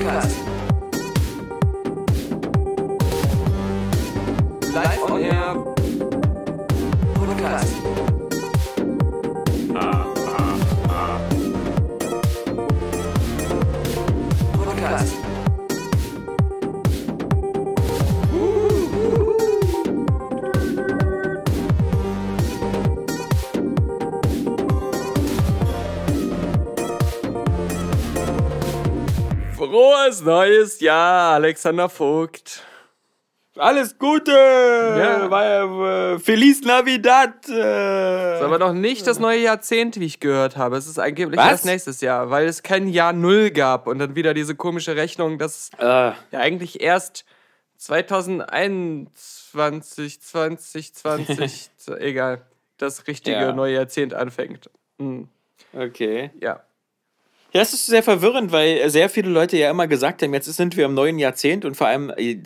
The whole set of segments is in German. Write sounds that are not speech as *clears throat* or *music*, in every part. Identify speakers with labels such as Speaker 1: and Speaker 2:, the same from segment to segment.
Speaker 1: Podcast. Live on Air.
Speaker 2: Frohes neues Jahr, Alexander Vogt.
Speaker 3: Alles Gute!
Speaker 2: Ja.
Speaker 3: Äh, Feliz Navidad! Äh.
Speaker 2: Das ist aber noch nicht das neue Jahrzehnt, wie ich gehört habe. Es ist angeblich
Speaker 3: Was?
Speaker 2: erst nächstes Jahr, weil es kein Jahr Null gab und dann wieder diese komische Rechnung, dass
Speaker 3: Äh,
Speaker 2: ja eigentlich erst 2021, 2020, *laughs* egal, das richtige
Speaker 3: Ja.
Speaker 2: neue Jahrzehnt anfängt. Hm,
Speaker 3: okay.
Speaker 2: ja.
Speaker 3: Ja, es ist sehr verwirrend, weil sehr viele Leute ja immer gesagt haben, jetzt sind wir im neuen Jahrzehnt und vor allem äh,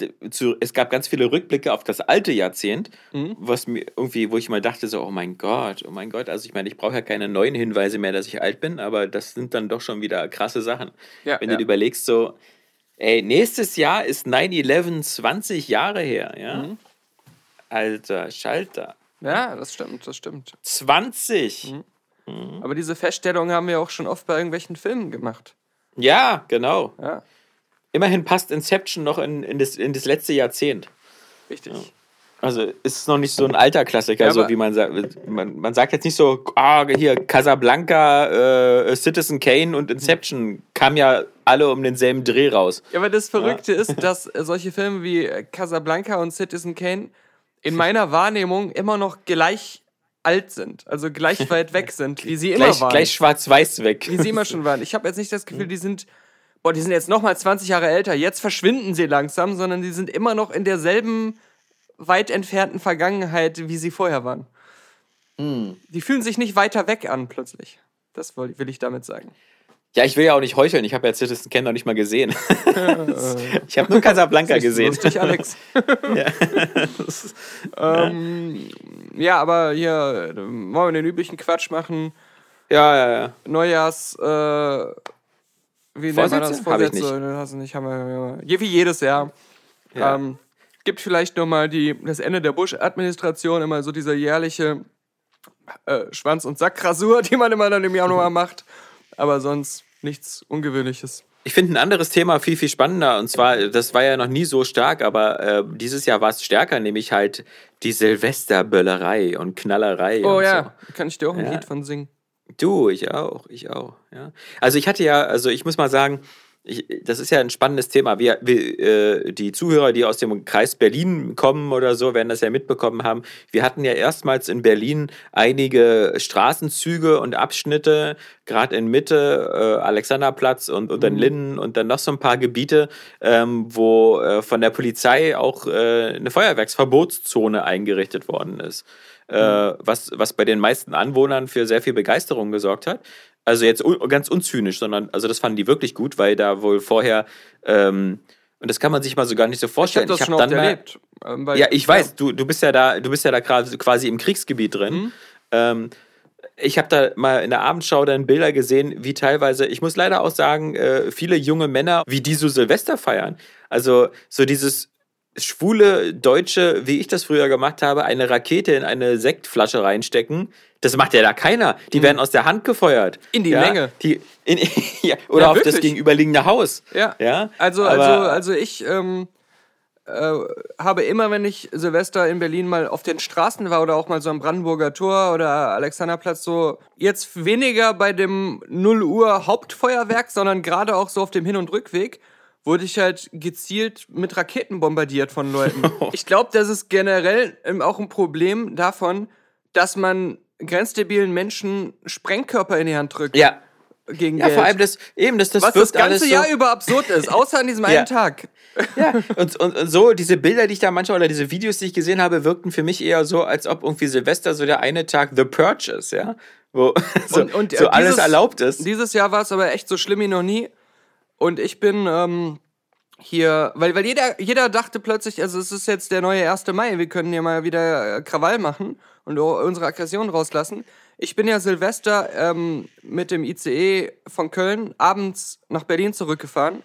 Speaker 3: es gab ganz viele Rückblicke auf das alte Jahrzehnt, was mir irgendwie, wo ich mal dachte so, oh mein Gott, oh mein Gott, also ich meine, ich brauche ja keine neuen Hinweise mehr, dass ich alt bin, aber das sind dann doch schon wieder krasse Sachen.
Speaker 2: Ja,
Speaker 3: Wenn
Speaker 2: ja.
Speaker 3: du dir überlegst so, ey, nächstes Jahr ist 9-11 20 Jahre her, ja?
Speaker 2: Mhm.
Speaker 3: Alter, Schalter.
Speaker 2: Ja, das stimmt, das stimmt.
Speaker 3: 20!
Speaker 2: Aber diese Feststellung haben wir auch schon oft bei irgendwelchen Filmen gemacht.
Speaker 3: Ja, genau.
Speaker 2: Ja,
Speaker 3: Immerhin passt Inception noch in, in, das, in das letzte Jahrzehnt.
Speaker 2: richtig.
Speaker 3: Also ist es noch nicht so ein alter Klassiker,
Speaker 2: Ja,
Speaker 3: so wie man sagt. Man, man sagt jetzt nicht so, ah, hier Casablanca, äh, Citizen Kane und Inception kamen ja alle um denselben Dreh raus.
Speaker 2: Ja, aber das Verrückte ist, *laughs* dass äh, solche Filme wie äh, Casablanca und Citizen Kane in *laughs* meiner Wahrnehmung immer noch gleich alt sind. Also gleich *laughs* weit weg sind, wie sie immer
Speaker 3: Gleich,
Speaker 2: waren.
Speaker 3: gleich schwarz-weiß weg.
Speaker 2: wie sie immer schon waren. Ich habe jetzt nicht das *laughs* Gefühl, die sind, boah, die sind jetzt noch mal 20 Jahre älter. Jetzt verschwinden sie langsam, sondern die sind immer noch in derselben weit entfernten Vergangenheit, wie sie vorher waren.
Speaker 3: Hm.
Speaker 2: Die fühlen sich nicht weiter weg an plötzlich. Das will ich damit sagen.
Speaker 3: Ja, ich will ja auch nicht heucheln. Ich habe ja Citizen Kane noch nicht mal gesehen. *laughs* ich habe nur Casablanca *laughs* gesehen.
Speaker 2: Lustig, Alex. *laughs* ähm, ja, aber hier äh, wollen wir den üblichen Quatsch machen.
Speaker 3: Ja, ja, ja.
Speaker 2: Neujahrs, äh, wie nennt man das?
Speaker 3: Vorsätze? Hab ich?
Speaker 2: Ne, Hast du nicht, haben wir, ja. Wie jedes Jahr.
Speaker 3: Ja.
Speaker 2: Ähm, gibt vielleicht nochmal das Ende der Bush-Administration, immer so diese jährliche äh, Schwanz- und Sackrasur, die man immer dann im Januar macht. Aber sonst nichts Ungewöhnliches.
Speaker 3: Ich finde ein anderes Thema viel, viel spannender. Und zwar, das war ja noch nie so stark, aber äh, dieses Jahr war es stärker, nämlich halt die Silvesterböllerei und Knallerei.
Speaker 2: Oh
Speaker 3: und
Speaker 2: ja, kann ich dir auch ein
Speaker 3: Ja.
Speaker 2: Lied von singen.
Speaker 3: Du, ich auch, ich auch, ja. Also ich hatte ja, also ich muss mal sagen, ich, das ist ja ein spannendes Thema. Wir, wir, äh, die Zuhörer, die aus dem Kreis Berlin kommen oder so, werden das ja mitbekommen haben. Wir hatten ja erstmals in Berlin einige Straßenzüge und Abschnitte, gerade in Mitte, äh, Alexanderplatz und, und dann Linden und dann noch so ein paar Gebiete, ähm, wo äh, von der Polizei auch äh, eine Feuerwerksverbotszone eingerichtet worden ist äh, was, was bei den meisten Anwohnern für sehr viel Begeisterung gesorgt hat. Also jetzt un ganz unzynisch, sondern also das fanden die wirklich gut, weil da wohl vorher ähm, und das kann man sich mal so gar nicht so
Speaker 2: Ich habe
Speaker 3: vorstellen.
Speaker 2: das
Speaker 3: hab
Speaker 2: schon oft erlebt. ähm, weil-
Speaker 3: ja, ich weiß, du, du bist ja da, du bist ja da quasi quasi im Kriegsgebiet drin.
Speaker 2: Mhm.
Speaker 3: Ähm, ich habe da mal in der Abendschau dann Bilder gesehen, wie teilweise, ich muss leider auch sagen, äh, viele junge Männer, wie die so Silvester feiern. Also so dieses schwule Deutsche, wie ich das früher gemacht habe, eine Rakete in eine Sektflasche reinstecken. Das macht ja da keiner. Die werden aus der Hand gefeuert.
Speaker 2: Mhm. In die
Speaker 3: ja,
Speaker 2: Menge.
Speaker 3: Die, in, *laughs* ja, oder
Speaker 2: Ja,
Speaker 3: auf das gegenüberliegende Haus.
Speaker 2: Ja.
Speaker 3: Ja,
Speaker 2: Also,
Speaker 3: aber-
Speaker 2: also, also ich ähm, äh, habe immer, wenn ich Silvester in Berlin mal auf den Straßen war oder auch mal so am Brandenburger Tor oder Alexanderplatz, so jetzt weniger bei dem 0 Uhr Hauptfeuerwerk, sondern gerade auch so auf dem Hin- und Rückweg, wurde ich halt gezielt mit Raketen bombardiert von Leuten. *laughs* ich glaube, das ist generell ähm, auch ein Problem davon, dass man grenzdebilen Menschen Sprengkörper in die Hand drückt.
Speaker 3: ja.
Speaker 2: Gegen
Speaker 3: Ja,
Speaker 2: Geld.
Speaker 3: vor allem das, eben, das, das
Speaker 2: was das ganze
Speaker 3: alles
Speaker 2: Jahr
Speaker 3: so,
Speaker 2: über absurd ist, außer an diesem *laughs* einen
Speaker 3: Ja.
Speaker 2: Tag.
Speaker 3: Ja, *laughs* und, und, und so, diese Bilder, die ich da manchmal oder diese Videos, die ich gesehen habe, wirkten für mich eher so, als ob irgendwie Silvester so der eine Tag The Purge ist, ja. Wo *laughs* so,
Speaker 2: Und- und, äh,
Speaker 3: so alles
Speaker 2: dieses-
Speaker 3: erlaubt ist.
Speaker 2: Dieses Jahr war es aber echt so schlimm wie noch nie. Und ich bin ähm, hier, weil, weil jeder, jeder dachte plötzlich, also es ist jetzt der neue 1. Mai, wir können hier mal wieder äh, Krawall machen und unsere Aggression rauslassen. Ich bin ja Silvester ähm, mit dem ICE von Köln abends nach Berlin zurückgefahren.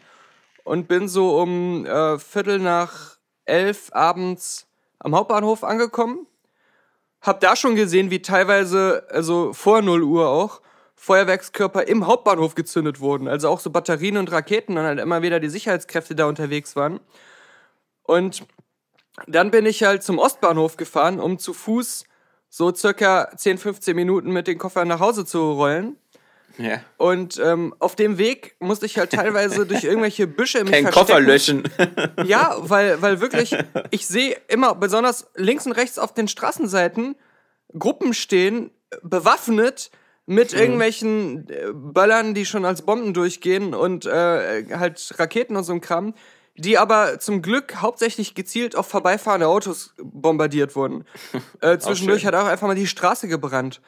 Speaker 2: und bin so um äh, Viertel nach elf abends am Hauptbahnhof angekommen. Hab da schon gesehen, wie teilweise, also vor 0 Uhr auch, Feuerwerkskörper im Hauptbahnhof gezündet wurden. Also auch so Batterien und Raketen und halt immer wieder die Sicherheitskräfte da unterwegs waren. Und dann bin ich halt zum Ostbahnhof gefahren, um zu Fuß so circa 10, 15 Minuten mit den Koffern nach Hause zu rollen.
Speaker 3: Ja.
Speaker 2: Und ähm, auf dem Weg musste ich halt teilweise durch irgendwelche Büsche mich
Speaker 3: Keinen
Speaker 2: verstecken.
Speaker 3: Koffer löschen.
Speaker 2: Ja, weil, weil wirklich, ich sehe immer, besonders links und rechts auf den Straßenseiten, Gruppen stehen, bewaffnet, mit irgendwelchen äh, Böllern, die schon als Bomben durchgehen und äh, halt Raketen und so ein Kram, die aber zum Glück hauptsächlich gezielt auf vorbeifahrende Autos bombardiert wurden. *laughs* Äh, zwischendurch
Speaker 3: schön.
Speaker 2: hat auch einfach mal die Straße gebrannt.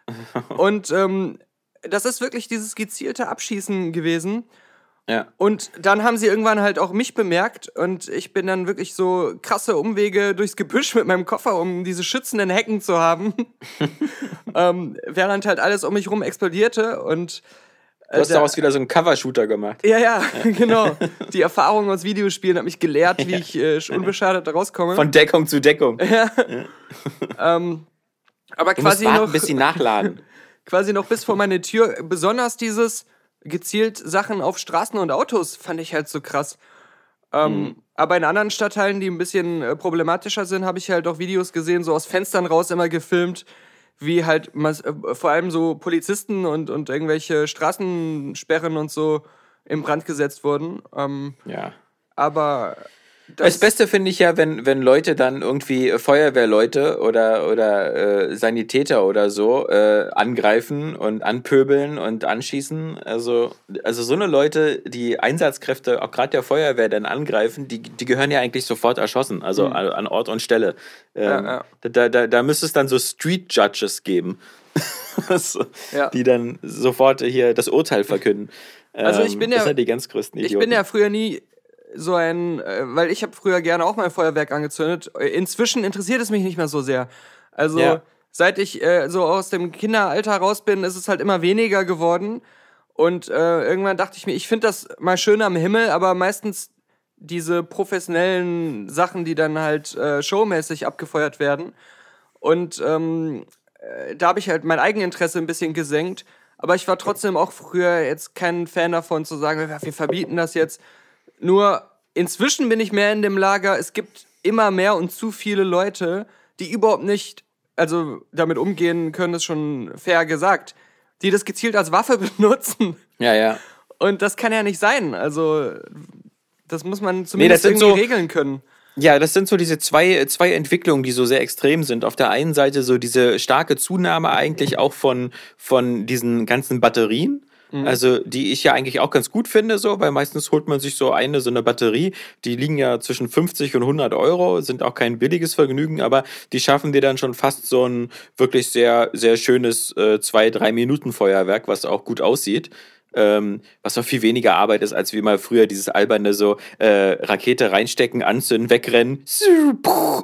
Speaker 2: *laughs* Und ähm, das ist wirklich dieses gezielte Abschießen gewesen.
Speaker 3: Ja.
Speaker 2: Und dann haben sie irgendwann halt auch mich bemerkt und ich bin dann wirklich so krasse Umwege durchs Gebüsch mit meinem Koffer, um diese schützenden Hecken zu haben. *laughs* ähm, während halt alles um mich rum explodierte und
Speaker 3: Du hast
Speaker 2: da-
Speaker 3: daraus wieder so einen Cover-Shooter gemacht.
Speaker 2: ja, ja, *laughs* genau. *laughs* Die Erfahrung aus Videospielen hat mich gelehrt, wie ich äh, unbeschadet rauskomme.
Speaker 3: Von Deckung zu Deckung. *laughs*
Speaker 2: ähm, aber
Speaker 3: Du musst
Speaker 2: quasi
Speaker 3: warten,
Speaker 2: noch,
Speaker 3: bis sie nachladen.
Speaker 2: quasi noch bis vor meine Tür. Besonders dieses gezielt Sachen auf Straßen und Autos fand ich halt so krass. Ähm, Aber in anderen Stadtteilen, die ein bisschen äh, problematischer sind, habe ich halt auch Videos gesehen, so aus Fenstern raus immer gefilmt, wie halt äh, vor allem so Polizisten und, und irgendwelche Straßensperren und so in Brand gesetzt wurden. Ähm,
Speaker 3: Ja.
Speaker 2: aber
Speaker 3: Das Beste finde ich ja, wenn, wenn Leute dann irgendwie Feuerwehrleute oder, oder äh, Sanitäter oder so äh, angreifen und anpöbeln und anschießen. Also, also so eine Leute, die Einsatzkräfte, auch gerade der Feuerwehr, dann angreifen, die, die gehören ja eigentlich sofort erschossen, also an, an Ort und Stelle. Ähm,
Speaker 2: ja.
Speaker 3: Da, da, da müsste es dann so Street Judges geben, *laughs*
Speaker 2: Ja.
Speaker 3: die dann sofort hier das Urteil verkünden.
Speaker 2: Also ich
Speaker 3: Ähm,
Speaker 2: bin
Speaker 3: das
Speaker 2: ja-
Speaker 3: sind ja die ganz größten Idioten.
Speaker 2: Ich bin ja früher nie so ein, äh, weil ich habe früher gerne auch mal Feuerwerk angezündet. Inzwischen interessiert es mich nicht mehr so sehr. Also
Speaker 3: Ja.
Speaker 2: seit ich äh, so aus dem Kinderalter raus bin, ist es halt immer weniger geworden. Und äh, irgendwann dachte ich mir, ich finde das mal schön am Himmel, aber meistens diese professionellen Sachen, die dann halt äh, showmäßig abgefeuert werden. Und ähm, äh, da habe ich halt mein Eigeninteresse ein bisschen gesenkt. Aber ich war trotzdem auch früher jetzt kein Fan davon zu sagen, wir verbieten das jetzt. Nur inzwischen bin ich mehr in dem Lager, es gibt immer mehr und zu viele Leute, die überhaupt nicht, also damit umgehen können, ist schon fair gesagt, die das gezielt als Waffe *laughs* benutzen.
Speaker 3: ja, ja.
Speaker 2: Und das kann ja nicht sein. Also, das muss man zumindest
Speaker 3: sind
Speaker 2: irgendwie
Speaker 3: so-
Speaker 2: regeln können.
Speaker 3: Ja, das sind so diese zwei, zwei Entwicklungen, die so sehr extrem sind. Auf der einen Seite so diese starke Zunahme eigentlich auch von, von diesen ganzen Batterien. Also, die ich ja eigentlich auch ganz gut finde, so, weil meistens holt man sich so eine, so eine Batterie, die liegen ja zwischen 50 und 100 Euro, sind auch kein billiges Vergnügen, aber die schaffen dir dann schon fast so ein wirklich sehr, sehr schönes äh, zwei, drei Minuten Feuerwerk, was auch gut aussieht. Ähm, was noch viel weniger Arbeit ist, als wie mal früher dieses alberne so äh, Rakete reinstecken, anzünden, wegrennen,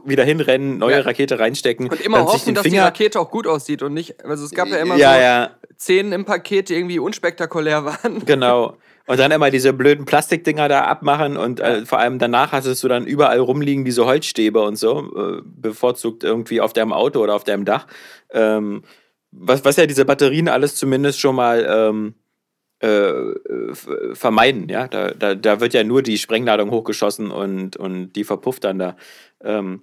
Speaker 3: wieder hinrennen, neue
Speaker 2: Ja.
Speaker 3: Rakete reinstecken,
Speaker 2: Und immer hoffen, dass die Rakete auch gut aussieht und nicht, also es gab ja immer
Speaker 3: ja,
Speaker 2: so
Speaker 3: ja,
Speaker 2: zehn im Paket, die irgendwie unspektakulär waren.
Speaker 3: genau. Und dann immer diese blöden Plastikdinger da abmachen und äh, vor allem danach hattest du dann überall rumliegen diese Holzstäbe und so, äh, bevorzugt irgendwie auf deinem Auto oder auf deinem Dach. Ähm, was, was ja diese Batterien alles zumindest schon mal ähm, äh, vermeiden, ja. Da, da, da wird ja nur die Sprengladung hochgeschossen und, und die verpufft dann da. Ähm,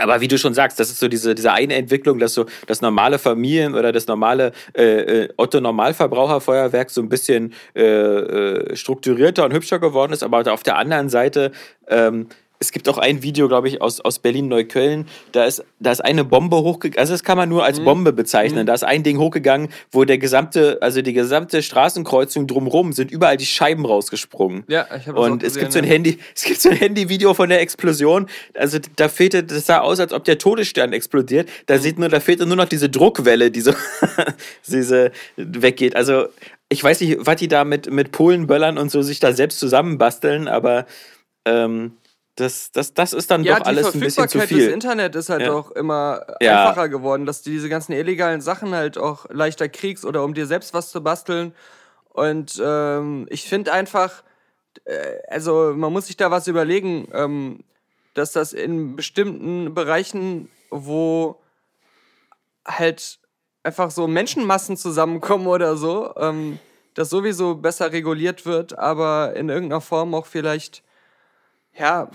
Speaker 3: aber wie du schon sagst, das ist so diese, diese eine Entwicklung, dass so das normale Familien- oder das normale äh, äh, Otto-Normalverbraucherfeuerwerk so ein bisschen äh, äh, strukturierter und hübscher geworden ist. Aber auf der anderen Seite, ähm, es gibt auch ein Video, glaube ich, aus, aus Berlin-Neukölln, da ist, da ist eine Bombe hochgegangen, also das kann man nur als Bombe bezeichnen. Da ist ein Ding hochgegangen, wo der gesamte, also die gesamte Straßenkreuzung drumrum sind überall die Scheiben rausgesprungen.
Speaker 2: Ja, ich habe
Speaker 3: Und
Speaker 2: auch
Speaker 3: es gibt so ein. Handy, *laughs* es gibt so ein Handyvideo von der Explosion. Also da fehlte, das sah aus, als ob der Todesstern explodiert. Da
Speaker 2: Mhm.
Speaker 3: sieht nur, da fehlte nur noch diese Druckwelle, die so *laughs* diese weggeht. Also ich weiß nicht, was die da mit, mit Polenböllern und so sich da selbst zusammenbasteln, aber ähm, das, das, das ist dann
Speaker 2: Ja,
Speaker 3: doch
Speaker 2: die
Speaker 3: alles ein bisschen zu
Speaker 2: Verfügbarkeit des
Speaker 3: viel.
Speaker 2: Internet ist halt
Speaker 3: Ja.
Speaker 2: auch immer
Speaker 3: Ja.
Speaker 2: einfacher geworden, dass du diese ganzen illegalen Sachen halt auch leichter kriegst oder um dir selbst was zu basteln. Und ähm, ich finde einfach, äh, also man muss sich da was überlegen, ähm, dass das in bestimmten Bereichen, wo halt einfach so Menschenmassen zusammenkommen oder so, ähm, das sowieso besser reguliert wird, aber in irgendeiner Form auch vielleicht, ja,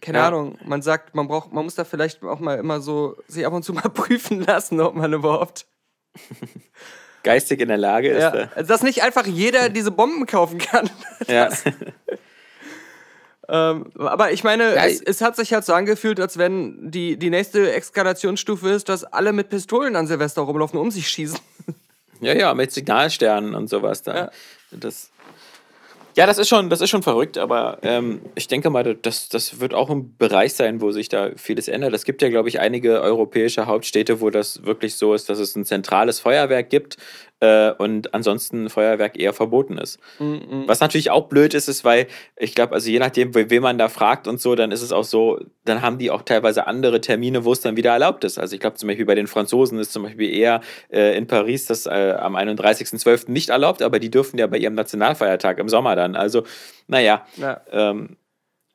Speaker 2: keine
Speaker 3: Ja.
Speaker 2: Ahnung, man sagt, man braucht, man muss da vielleicht auch mal immer so sich ab und zu mal *laughs* prüfen lassen, ob man überhaupt. *laughs*
Speaker 3: Geistig in der Lage ist.
Speaker 2: Ja,
Speaker 3: da.
Speaker 2: also dass nicht einfach jeder diese Bomben kaufen kann. *laughs*
Speaker 3: Ja.
Speaker 2: Ähm, aber ich meine,
Speaker 3: Ja,
Speaker 2: es, es hat sich halt so angefühlt, als wenn die, die nächste Eskalationsstufe ist, dass alle mit Pistolen an Silvester rumlaufen, um sich schießen.
Speaker 3: Ja, ja, mit Signalsternen und sowas da.
Speaker 2: Ja.
Speaker 3: Das, ja, das ist schon, das ist schon verrückt, aber ähm, ich denke mal, das, das wird auch ein Bereich sein, wo sich da vieles ändert. Es gibt ja, glaube ich, einige europäische Hauptstädte, wo das wirklich so ist, dass es ein zentrales Feuerwerk gibt äh, und ansonsten Feuerwerk eher verboten ist. Was natürlich auch blöd ist, ist, weil ich glaube, also je nachdem, we- wen man da fragt und so, dann ist es auch so, dann haben die auch teilweise andere Termine, wo es dann wieder erlaubt ist. Also ich glaube zum Beispiel bei den Franzosen ist zum Beispiel eher äh, in Paris das äh, am 31.12. nicht erlaubt, aber die dürfen ja bei ihrem Nationalfeiertag im Sommer dann. Also, naja,
Speaker 2: Ja.
Speaker 3: ähm,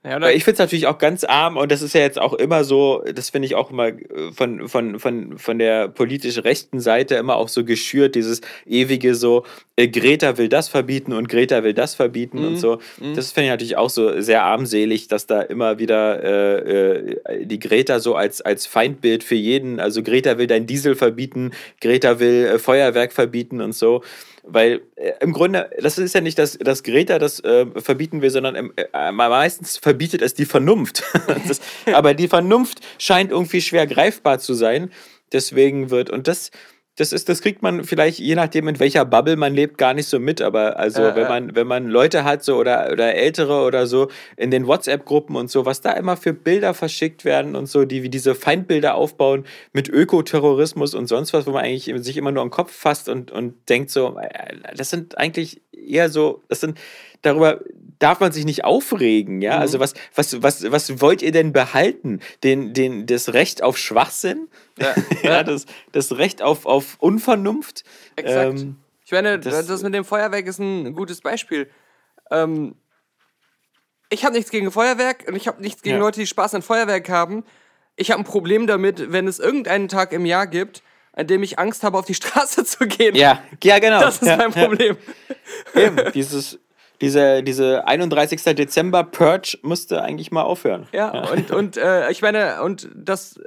Speaker 2: Ja,
Speaker 3: aber ich finde es natürlich auch ganz arm und das ist ja jetzt auch immer so, das finde ich auch immer äh, von, von, von, von der politisch rechten Seite immer auch so geschürt, dieses ewige so, äh, Greta will das verbieten und Greta will das verbieten
Speaker 2: Mhm.
Speaker 3: und so. Das finde ich natürlich auch so sehr armselig, dass da immer wieder äh, äh, die Greta so als, als Feindbild für jeden, also Greta will dein Diesel verbieten, Greta will äh, Feuerwerk verbieten und so. Weil äh, im Grunde, das ist ja nicht, dass, dass Greta das äh, verbieten will, sondern ähm, äh, meistens verbietet es die Vernunft. *laughs* das, *laughs* aber die Vernunft scheint irgendwie schwer greifbar zu sein. Deswegen wird, und das, das ist, das kriegt man vielleicht, je nachdem, in welcher Bubble man lebt, gar nicht so mit. Aber also,
Speaker 2: Äh,
Speaker 3: wenn
Speaker 2: äh.
Speaker 3: man, wenn man Leute hat, so oder, oder Ältere oder so, in den WhatsApp-Gruppen und so, was da immer für Bilder verschickt werden und so, die wie diese Feindbilder aufbauen mit Ökoterrorismus und sonst was, wo man eigentlich sich immer nur am Kopf fasst und, und denkt so, äh, das sind eigentlich eher so, das sind, darüber darf man sich nicht aufregen, ja? Also was, was, was, was wollt ihr denn behalten? Den, den, das Recht auf Schwachsinn?
Speaker 2: Ja. *laughs*
Speaker 3: Ja, das, das Recht auf, auf Unvernunft?
Speaker 2: Exakt.
Speaker 3: Ähm,
Speaker 2: ich meine,
Speaker 3: das-
Speaker 2: das, mit dem Feuerwerk ist ein gutes Beispiel. Ähm, ich habe nichts gegen Feuerwerk und ich habe nichts gegen
Speaker 3: Ja.
Speaker 2: Leute, die Spaß an Feuerwerk haben. Ich habe ein Problem damit, wenn es irgendeinen Tag im Jahr gibt, an dem ich Angst habe, auf die Straße *laughs* zu gehen.
Speaker 3: ja, ja, genau.
Speaker 2: Das ist
Speaker 3: ja,
Speaker 2: mein Problem.
Speaker 3: Ja, eben, dieses, diese, diese 31. Dezember Purge musste eigentlich mal aufhören.
Speaker 2: Ja, und, und äh, ich meine, und das,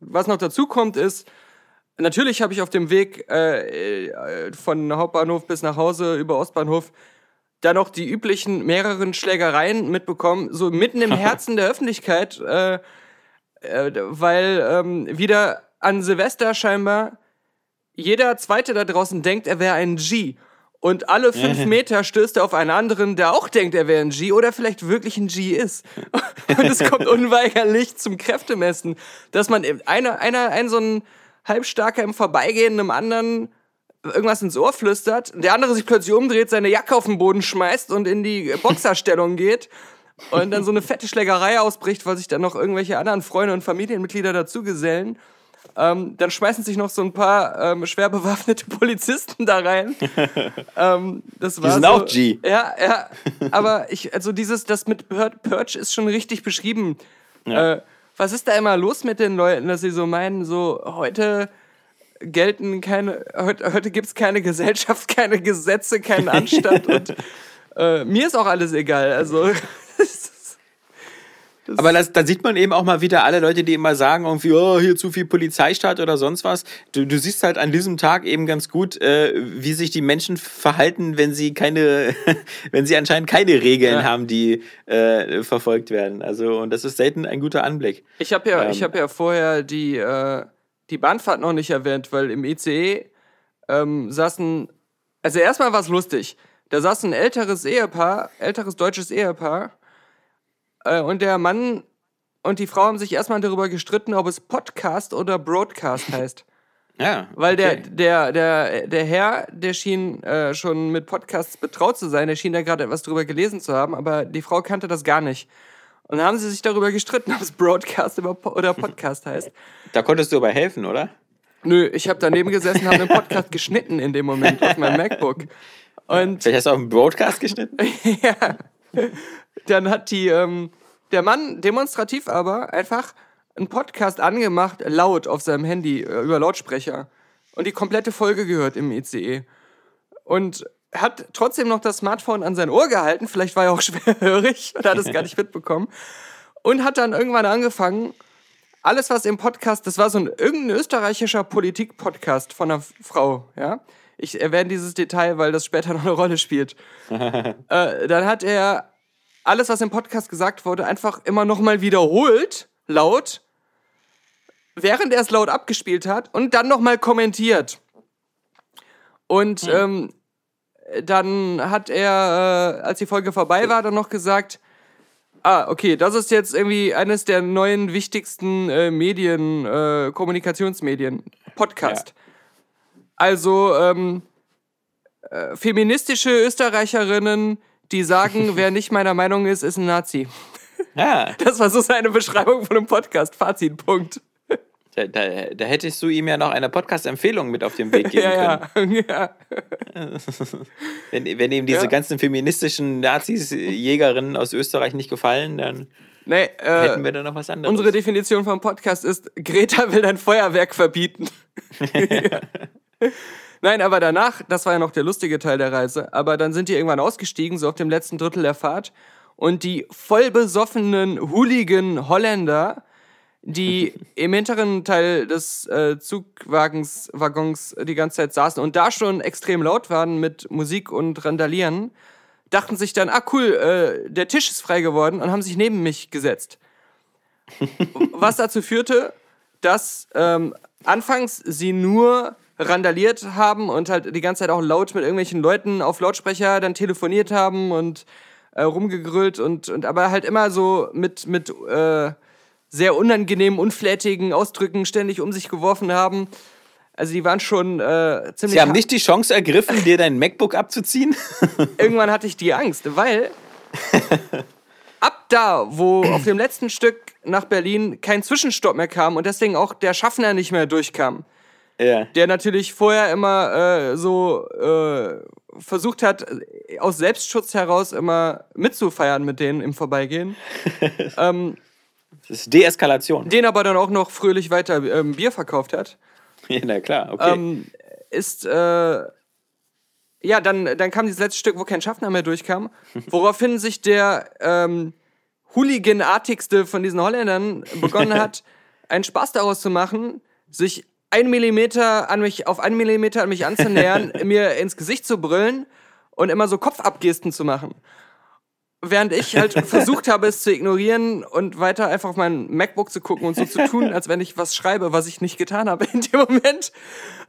Speaker 2: was noch dazu kommt, ist, natürlich habe ich auf dem Weg äh, äh, von Hauptbahnhof bis nach Hause über Ostbahnhof da noch die üblichen mehreren Schlägereien mitbekommen, so mitten im *laughs* Herzen der Öffentlichkeit, äh, äh, weil ähm, wieder an Silvester scheinbar jeder Zweite da draußen denkt, er wäre ein G. Und alle fünf *laughs* Meter stößt er auf einen anderen, der auch denkt, er wäre ein G oder vielleicht wirklich ein G ist. *laughs* Und es kommt unweigerlich zum Kräftemessen, dass man einer, einer, ein so ein Halbstarker im Vorbeigehen einem anderen irgendwas ins Ohr flüstert, der andere sich plötzlich umdreht, seine Jacke auf den Boden schmeißt und in die Boxerstellung geht und dann so eine fette Schlägerei ausbricht, weil sich dann noch irgendwelche anderen Freunde und Familienmitglieder dazugesellen. Ähm, dann schmeißen sich noch so ein paar ähm, schwer bewaffnete *laughs* Polizisten da rein. ähm, das war
Speaker 3: sind
Speaker 2: so,
Speaker 3: auch G.
Speaker 2: Ja, ja. Aber ich, also dieses, das mit Purge ist schon richtig beschrieben.
Speaker 3: Ja.
Speaker 2: Äh, was ist da immer los mit den Leuten, dass sie so meinen, so heute gelten keine, heute, heute gibt es keine Gesellschaft, keine Gesetze, keinen Anstand *laughs* und äh, mir ist auch alles egal. Also
Speaker 3: Aber das, da sieht man eben auch mal wieder alle Leute, die immer sagen, irgendwie, oh, hier zu viel Polizeistaat oder sonst was. Du, du siehst halt an diesem Tag eben ganz gut, äh, wie sich die Menschen verhalten, wenn sie keine, *laughs* wenn sie anscheinend keine Regeln
Speaker 2: Ja.
Speaker 3: haben, die äh, verfolgt werden. Also, und das ist selten ein guter Anblick.
Speaker 2: Ich habe ja,
Speaker 3: Ähm.
Speaker 2: ich hab ja vorher die, äh, die Bahnfahrt noch nicht erwähnt, weil im ICE ähm, saßen. Also erstmal war es lustig. Da saß ein älteres Ehepaar, älteres deutsches Ehepaar, und der Mann und die Frau haben sich erstmal darüber gestritten, ob es Podcast oder Broadcast *laughs* heißt.
Speaker 3: Ja.
Speaker 2: Weil der,
Speaker 3: okay.
Speaker 2: der, der, der Herr, der schien äh, schon mit Podcasts betraut zu sein, der schien da gerade etwas drüber gelesen zu haben, aber die Frau kannte das gar nicht. Und dann haben sie sich darüber gestritten, *laughs* ob es Broadcast oder Po- oder Podcast heißt.
Speaker 3: Da konntest du aber helfen, oder?
Speaker 2: Nö, ich habe daneben gesessen, habe den Podcast geschnitten in dem Moment auf meinem MacBook. Und
Speaker 3: Vielleicht hast du auch einen Broadcast geschnitten? *laughs*
Speaker 2: ja, dann hat die, ähm, der Mann demonstrativ aber einfach einen Podcast angemacht, laut auf seinem Handy, äh, über Lautsprecher. Und die komplette Folge gehört im ICE. Und hat trotzdem noch das Smartphone an sein Ohr gehalten, vielleicht war er auch *laughs* schwerhörig und hat es gar nicht *laughs* mitbekommen. Und hat dann irgendwann angefangen, alles, was im Podcast, das war so ein irgendein österreichischer Politik-Podcast von einer Frau, ja. Ich erwähne dieses Detail, weil das später noch eine Rolle spielt. *laughs* äh, dann hat er alles, was im Podcast gesagt wurde, einfach immer nochmal wiederholt, laut, während er es laut abgespielt hat und dann nochmal kommentiert. Und ähm, dann hat er, äh, als die Folge vorbei war, dann noch gesagt, ah, okay, das ist jetzt irgendwie eines der neuen wichtigsten äh, Medien, äh, Kommunikationsmedien, Podcast. Also ähm, äh, feministische Österreicherinnen, die sagen, *laughs* wer nicht meiner Meinung ist, ist ein Nazi.
Speaker 3: Ja, *laughs*
Speaker 2: Das war so seine Beschreibung von einem Podcast. Fazit, Punkt.
Speaker 3: da, da, da hättest du ihm ja noch eine Podcast-Empfehlung mit auf den Weg *laughs* geben können.
Speaker 2: Ja, ja.
Speaker 3: Wenn, wenn ihm diese
Speaker 2: Ja.
Speaker 3: ganzen feministischen Nazis, äh, Jägerinnen aus Österreich nicht gefallen, dann
Speaker 2: Nee,
Speaker 3: hätten
Speaker 2: äh,
Speaker 3: wir da noch was anderes.
Speaker 2: unsere Definition vom Podcast ist, Greta will ein Feuerwerk verbieten. Nein, aber danach, das war ja noch der lustige Teil der Reise, aber dann sind die irgendwann ausgestiegen, so auf dem letzten Drittel der Fahrt. Und die voll besoffenen, hooligan Holländer, die *laughs* im hinteren Teil des äh, Zugwagens Waggons die ganze Zeit saßen und da schon extrem laut waren mit Musik und Randalieren, dachten sich dann, ah cool, äh, der Tisch ist frei geworden und haben sich neben mich gesetzt. *laughs* Was dazu führte, dass ähm, anfangs sie nur randaliert haben und halt die ganze Zeit auch laut mit irgendwelchen Leuten auf Lautsprecher dann telefoniert haben und äh, rumgegrüllt und, und aber halt immer so mit, mit äh, sehr unangenehmen, unflätigen Ausdrücken ständig um sich geworfen haben. Also die waren schon äh, ziemlich.
Speaker 3: Sie haben
Speaker 2: ha-
Speaker 3: nicht die Chance ergriffen, dir dein MacBook abzuziehen? *laughs* *laughs*
Speaker 2: Irgendwann hatte ich die Angst, weil ab da, wo auf dem letzten Stück nach Berlin kein Zwischenstopp mehr kam und deswegen auch der Schaffner nicht mehr durchkam,
Speaker 3: ja.
Speaker 2: der natürlich vorher immer äh, so äh, versucht hat, aus Selbstschutz heraus immer mitzufeiern mit denen im Vorbeigehen, *laughs* ähm,
Speaker 3: Das ist Deeskalation.
Speaker 2: den aber dann auch noch fröhlich weiter ähm, Bier verkauft hat. *laughs*
Speaker 3: Ja, na klar, okay.
Speaker 2: ähm, ist, äh, ja, dann, dann kam dieses letzte Stück, wo kein Schaffner mehr durchkam, *laughs* woraufhin sich der ähm, Hooligan-artigste von diesen Holländern begonnen hat, einen Spaß daraus zu machen, sich ein Millimeter an mich, auf einen Millimeter an mich anzunähern, *laughs* mir ins Gesicht zu brüllen und immer so Kopfabgesten zu machen. Während ich halt *laughs* versucht habe, es zu ignorieren und weiter einfach auf mein MacBook zu gucken und so zu tun, als wenn ich was schreibe, was ich nicht getan habe in dem Moment.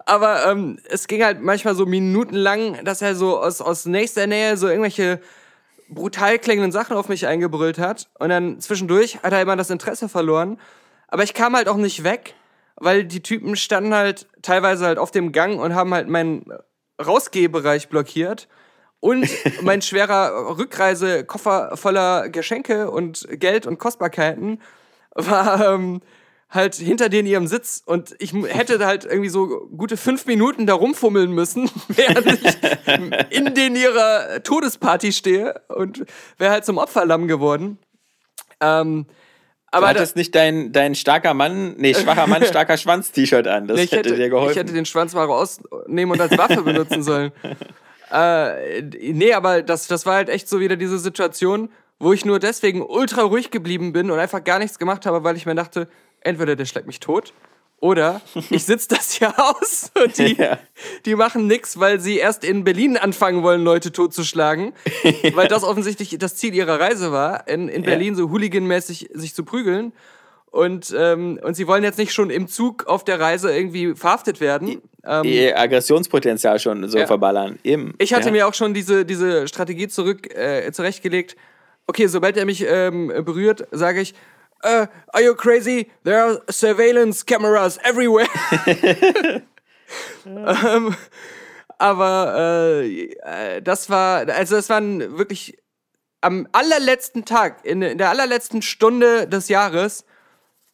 Speaker 2: Aber ähm, es ging halt manchmal so minutenlang, dass er so aus, aus nächster Nähe so irgendwelche brutal klingenden Sachen auf mich eingebrüllt hat. Und dann zwischendurch hat er immer das Interesse verloren. Aber ich kam halt auch nicht weg, weil die Typen standen halt teilweise halt auf dem Gang und haben halt meinen Rausgehbereich blockiert. Und *laughs* mein schwerer Rückreisekoffer voller Geschenke und Geld und Kostbarkeiten war ähm, halt hinter denen ihrem Sitz und ich hätte halt irgendwie so gute fünf Minuten da rumfummeln müssen, *laughs* während ich in *laughs* denen ihrer Todesparty stehe und wäre halt zum Opferlamm geworden. Ähm, aber da,
Speaker 3: hattest nicht dein, dein starker Mann, nee, schwacher Mann, *laughs* starker Schwanz-T-Shirt an. Das
Speaker 2: Nee, ich,
Speaker 3: hätte,
Speaker 2: hätte,
Speaker 3: dir geholfen.
Speaker 2: ich hätte den Schwanz mal rausnehmen und als Waffe benutzen sollen. *laughs* Äh, nee, aber das, das war halt echt so wieder diese Situation, wo ich nur deswegen ultra ruhig geblieben bin und einfach gar nichts gemacht habe, weil ich mir dachte, entweder der schlägt mich tot oder ich sitze das hier *laughs* aus und die,
Speaker 3: Ja.
Speaker 2: die machen nix, weil sie erst in Berlin anfangen wollen, Leute totzuschlagen, *laughs* weil das offensichtlich das Ziel ihrer Reise war, in, in Berlin so hooliganmäßig sich zu prügeln. Und, ähm, und sie wollen jetzt nicht schon im Zug auf der Reise irgendwie verhaftet werden. Ähm,
Speaker 3: Ihr Aggressionspotenzial schon so
Speaker 2: Ja.
Speaker 3: verballern. Eben.
Speaker 2: ich hatte
Speaker 3: ja.
Speaker 2: mir auch schon diese, diese Strategie zurück äh, zurechtgelegt. Okay, sobald er mich ähm, berührt, sage ich, äh, are you crazy? There are surveillance cameras everywhere. ähm, *laughs* *laughs* aber äh, äh, das war, also das waren wirklich am allerletzten Tag, in, in der allerletzten Stunde des Jahres,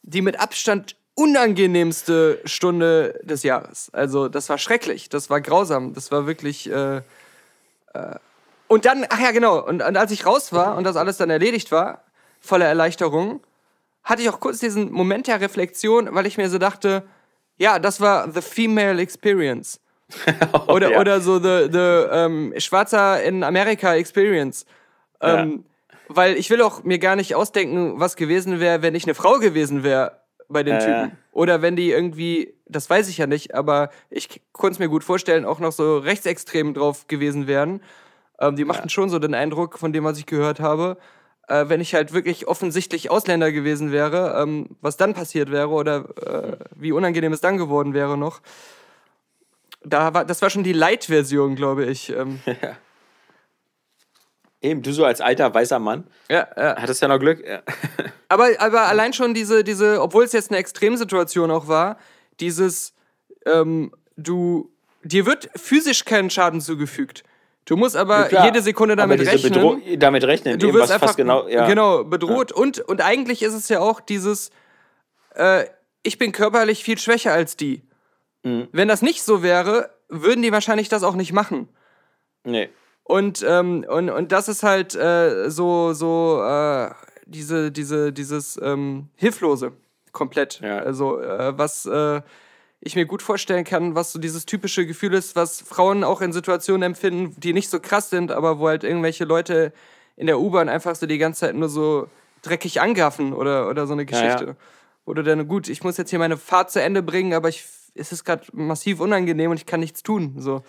Speaker 2: die mit Abstand unangenehmste Stunde des Jahres. Also das war schrecklich, das war grausam, das war wirklich, äh, äh, Und dann, ach ja, genau. Und, und als ich raus war und das alles dann erledigt war, voller Erleichterung, hatte ich auch kurz diesen Moment der Reflexion, weil ich mir so dachte, ja, das war the female experience. *laughs* Oder,
Speaker 3: ja.
Speaker 2: oder so the, the ähm, Schwarzer in Amerika Experience. Ähm, Weil ich will auch mir gar nicht ausdenken, was gewesen wäre, wenn ich eine Frau gewesen wäre bei den
Speaker 3: Ja,
Speaker 2: Typen.
Speaker 3: ja.
Speaker 2: Oder wenn die irgendwie, das weiß ich ja nicht, aber ich konnte es mir gut vorstellen, auch noch so rechtsextrem drauf gewesen wären. Ähm, die machten schon so den Eindruck von dem, was ich gehört habe. Äh, wenn ich halt wirklich offensichtlich Ausländer gewesen wäre, ähm, was dann passiert wäre oder äh, wie unangenehm es dann geworden wäre noch. Da war, das war schon die Light-Version, glaube ich. Ähm, *laughs*
Speaker 3: Eben, du so als alter weißer Mann
Speaker 2: ja, ja.
Speaker 3: hattest ja noch Glück. Ja. *laughs*
Speaker 2: Aber, aber allein schon diese, diese, obwohl es jetzt eine Extremsituation auch war, dieses, ähm, du, dir wird physisch kein Schaden zugefügt. Du musst aber
Speaker 3: Klar,
Speaker 2: jede Sekunde damit rechnen.
Speaker 3: Damit rechnen,
Speaker 2: du wirst einfach
Speaker 3: fast genau, ja.
Speaker 2: genau bedroht. Und, und eigentlich ist es ja auch dieses, äh, ich bin körperlich viel schwächer als die.
Speaker 3: Mhm.
Speaker 2: Wenn das nicht so wäre, würden die wahrscheinlich das auch nicht machen.
Speaker 3: Nee.
Speaker 2: Und, ähm, und, und das ist halt äh, so, so äh, diese, diese, dieses ähm, Hilflose komplett.
Speaker 3: Ja.
Speaker 2: Also, äh, was äh, ich mir gut vorstellen kann, was so dieses typische Gefühl ist, was Frauen auch in Situationen empfinden, die nicht so krass sind, aber wo halt irgendwelche Leute in der U-Bahn einfach so die ganze Zeit nur so dreckig angaffen oder, oder so eine
Speaker 3: Ja, ja.
Speaker 2: Geschichte. Oder dann, gut, ich muss jetzt hier meine Fahrt zu Ende bringen, aber ich, es ist gerade massiv unangenehm und ich kann nichts tun. So.